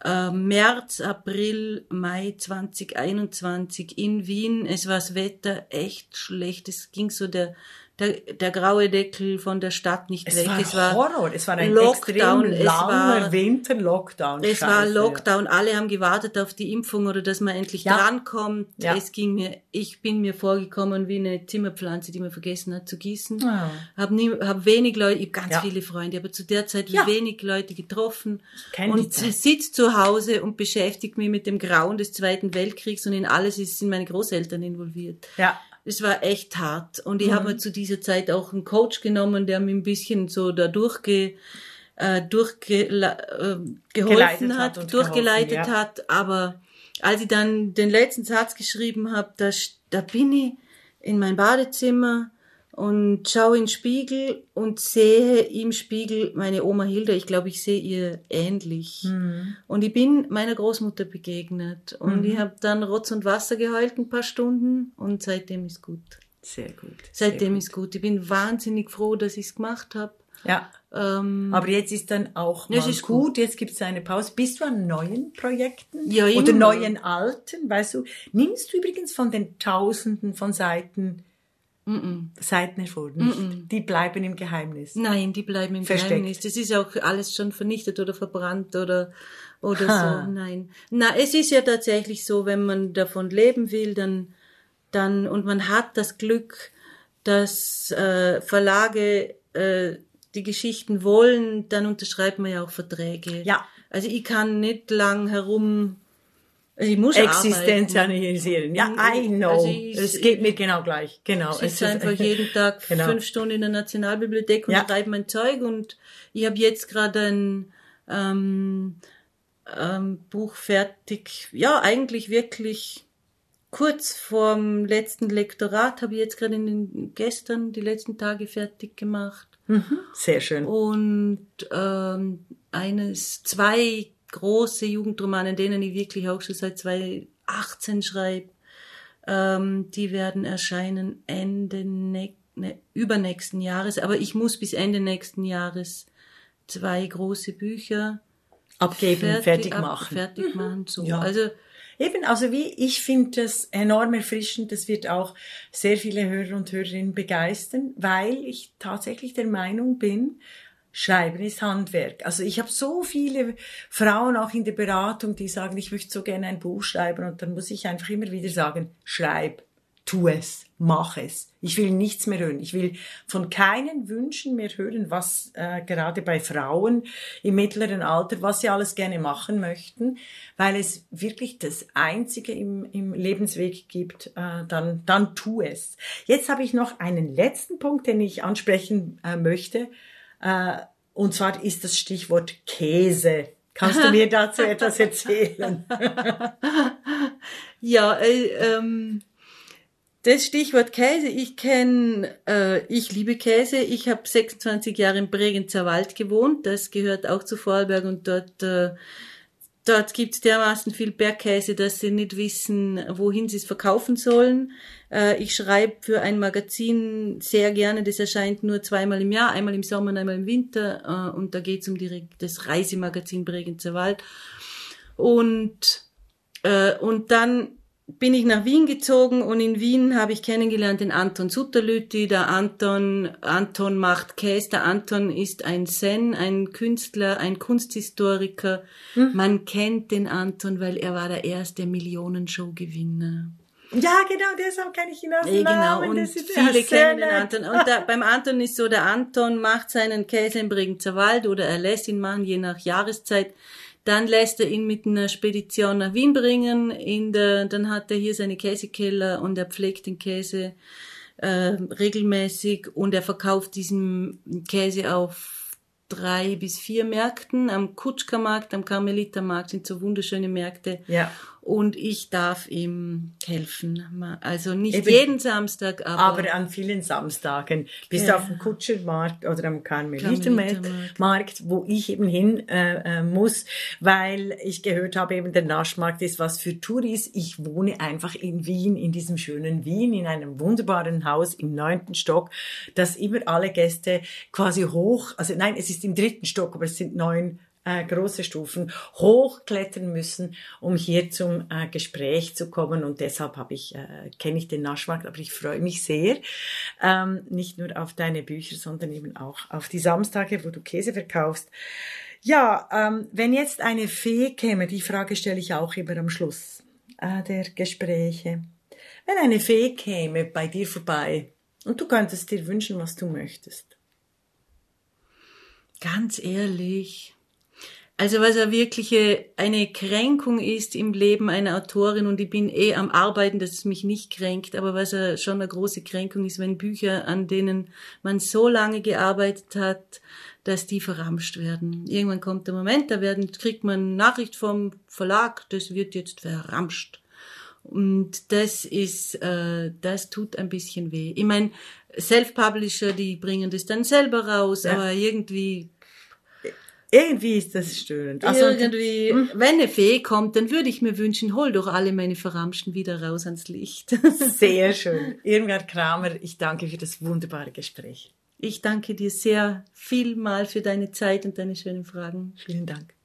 äh, März, April, Mai 2021 in Wien. Es war das Wetter echt schlecht. Es ging so der der, der graue Deckel von der Stadt nicht es weg. War es war Horror. Es war ein Lockdown. extrem langer Winter-Lockdown. Es war Lockdown. Alle haben gewartet auf die Impfung oder dass man endlich ja. drankommt. Ja. Es ging mir, ich bin mir vorgekommen wie eine Zimmerpflanze, die man vergessen hat zu gießen. Ja. Hab nie, hab wenig Leute, ich hab ganz ja. viele Freunde, aber zu der Zeit wenig Leute getroffen. Und sitze zu Hause und beschäftigt mich mit dem Grauen des Zweiten Weltkriegs und in alles sind meine Großeltern involviert. Ja es war echt hart. Und ich mhm. habe mir zu dieser Zeit auch einen Coach genommen, der mir ein bisschen so da durchge, äh, durchge, äh, geholfen hat, hat durchgeleitet geholfen, ja. hat. Aber als ich dann den letzten Satz geschrieben habe, da, da bin ich in mein Badezimmer und schaue in den Spiegel und sehe im Spiegel meine Oma Hilda. Ich glaube, ich sehe ihr ähnlich. Mhm. Und ich bin meiner Großmutter begegnet und mhm. ich habe dann Rotz und Wasser geheult ein paar Stunden und seitdem ist gut. Sehr gut. Sehr seitdem gut. ist gut. Ich bin wahnsinnig froh, dass ich es gemacht habe. Ja. Ähm, Aber jetzt ist dann auch mal ist gut. gut. Jetzt gibt es eine Pause. Bist du an neuen Projekten? Ja. Oder neuen alten? Weißt du, nimmst du übrigens von den Tausenden von Seiten Mm -mm. Seiten hervor. Nicht. Die bleiben im Geheimnis. Nein, die bleiben im Versteckt. Geheimnis. Das ist auch alles schon vernichtet oder verbrannt oder oder ha. so. Nein. Na, es ist ja tatsächlich so, wenn man davon leben will, dann dann und man hat das Glück, dass äh, Verlage äh, die Geschichten wollen, dann unterschreibt man ja auch Verträge. Ja. Also ich kann nicht lang herum also ich muss Existenzialisieren. Ja, I know. Also es geht mir genau gleich. Genau. Ich sitze einfach jeden Tag genau. fünf Stunden in der Nationalbibliothek und ja. schreibe mein Zeug und ich habe jetzt gerade ein, ähm, ähm, Buch fertig. Ja, eigentlich wirklich kurz vorm letzten Lektorat habe ich jetzt gerade in den, gestern die letzten Tage fertig gemacht. Mhm, sehr schön. Und ähm, eines, zwei große Jugendromane, denen ich wirklich auch schon seit 2018 schreibe. Ähm, die werden erscheinen Ende ne, ne, übernächsten Jahres. Aber ich muss bis Ende nächsten Jahres zwei große Bücher abgeben, fertig, fertig machen. Ab, fertig machen. So. Ja. Also Eben, also wie ich finde das enorm erfrischend, das wird auch sehr viele Hörer und Hörerinnen begeistern, weil ich tatsächlich der Meinung bin, Schreiben ist Handwerk. Also ich habe so viele Frauen auch in der Beratung, die sagen, ich möchte so gerne ein Buch schreiben und dann muss ich einfach immer wieder sagen, schreib, tu es, mach es. Ich will nichts mehr hören. Ich will von keinen Wünschen mehr hören, was äh, gerade bei Frauen im mittleren Alter, was sie alles gerne machen möchten, weil es wirklich das Einzige im, im Lebensweg gibt, äh, dann, dann tu es. Jetzt habe ich noch einen letzten Punkt, den ich ansprechen äh, möchte. Äh, und zwar ist das Stichwort Käse. Kannst du mir dazu etwas erzählen? ja, äh, ähm, das Stichwort Käse, ich kenne, äh, ich liebe Käse. Ich habe 26 Jahre im Bregenzer Wald gewohnt. Das gehört auch zu Vorarlberg und dort, äh, dort gibt's dermaßen viel Bergkäse, dass sie nicht wissen, wohin sie es verkaufen sollen. Äh, ich schreibe für ein Magazin sehr gerne, das erscheint nur zweimal im Jahr, einmal im Sommer und einmal im Winter. Äh, und da geht's um die, das Reisemagazin Bregenzer Wald. Und, äh, und dann bin ich nach Wien gezogen und in Wien habe ich kennengelernt den Anton Sutterlütti. Der Anton, Anton macht Käse. Der Anton ist ein Zen, ein Künstler, ein Kunsthistoriker. Hm. Man kennt den Anton, weil er war der erste Millionenshow-Gewinner. Ja, genau, deshalb kann ich ihn aus dem ja, Genau, und viele kennen den Anton. Und da, beim Anton ist so, der Anton macht seinen Käse im Bregenzer Wald oder er lässt ihn machen, je nach Jahreszeit. Dann lässt er ihn mit einer Spedition nach Wien bringen. In der, dann hat er hier seine Käsekeller und er pflegt den Käse äh, regelmäßig und er verkauft diesen Käse auf drei bis vier Märkten. Am Kutschka-Markt, am Karmelitermarkt sind so wunderschöne Märkte. Ja und ich darf ihm helfen. Also nicht Eben, jeden Samstag, aber, aber an vielen Samstagen. Bist ja. auf dem Kutschermarkt oder am Karmelitermarkt, wo ich eben hin äh, äh, muss, weil ich gehört habe, eben der Naschmarkt ist was für Touris. Ich wohne einfach in Wien, in diesem schönen Wien, in einem wunderbaren Haus im neunten Stock, das immer alle Gäste quasi hoch, also nein, es ist im dritten Stock, aber es sind neun äh, große Stufen hochklettern müssen, um hier zum äh, Gespräch zu kommen. Und deshalb habe ich, äh, kenne ich den Naschmarkt, aber ich freue mich sehr, ähm, nicht nur auf deine Bücher, sondern eben auch auf die Samstage, wo du Käse verkaufst. Ja, ähm, wenn jetzt eine Fee käme, die Frage stelle ich auch immer am Schluss äh, der Gespräche. Wenn eine Fee käme bei dir vorbei und du könntest dir wünschen, was du möchtest. Ganz ehrlich, also was ja wirklich eine Kränkung ist im Leben einer Autorin und ich bin eh am Arbeiten, dass es mich nicht kränkt, aber was ja schon eine große Kränkung ist, wenn Bücher, an denen man so lange gearbeitet hat, dass die verramscht werden. Irgendwann kommt der Moment, da werden, kriegt man Nachricht vom Verlag, das wird jetzt verramscht. Und das ist, äh, das tut ein bisschen weh. Ich meine, Self-Publisher, die bringen das dann selber raus, ja. aber irgendwie irgendwie ist das störend. Also, Irgendwie, hm? wenn eine Fee kommt, dann würde ich mir wünschen, hol doch alle meine Verramschten wieder raus ans Licht. Sehr schön. Irmgard Kramer, ich danke für das wunderbare Gespräch. Ich danke dir sehr vielmal für deine Zeit und deine schönen Fragen. Vielen Dank.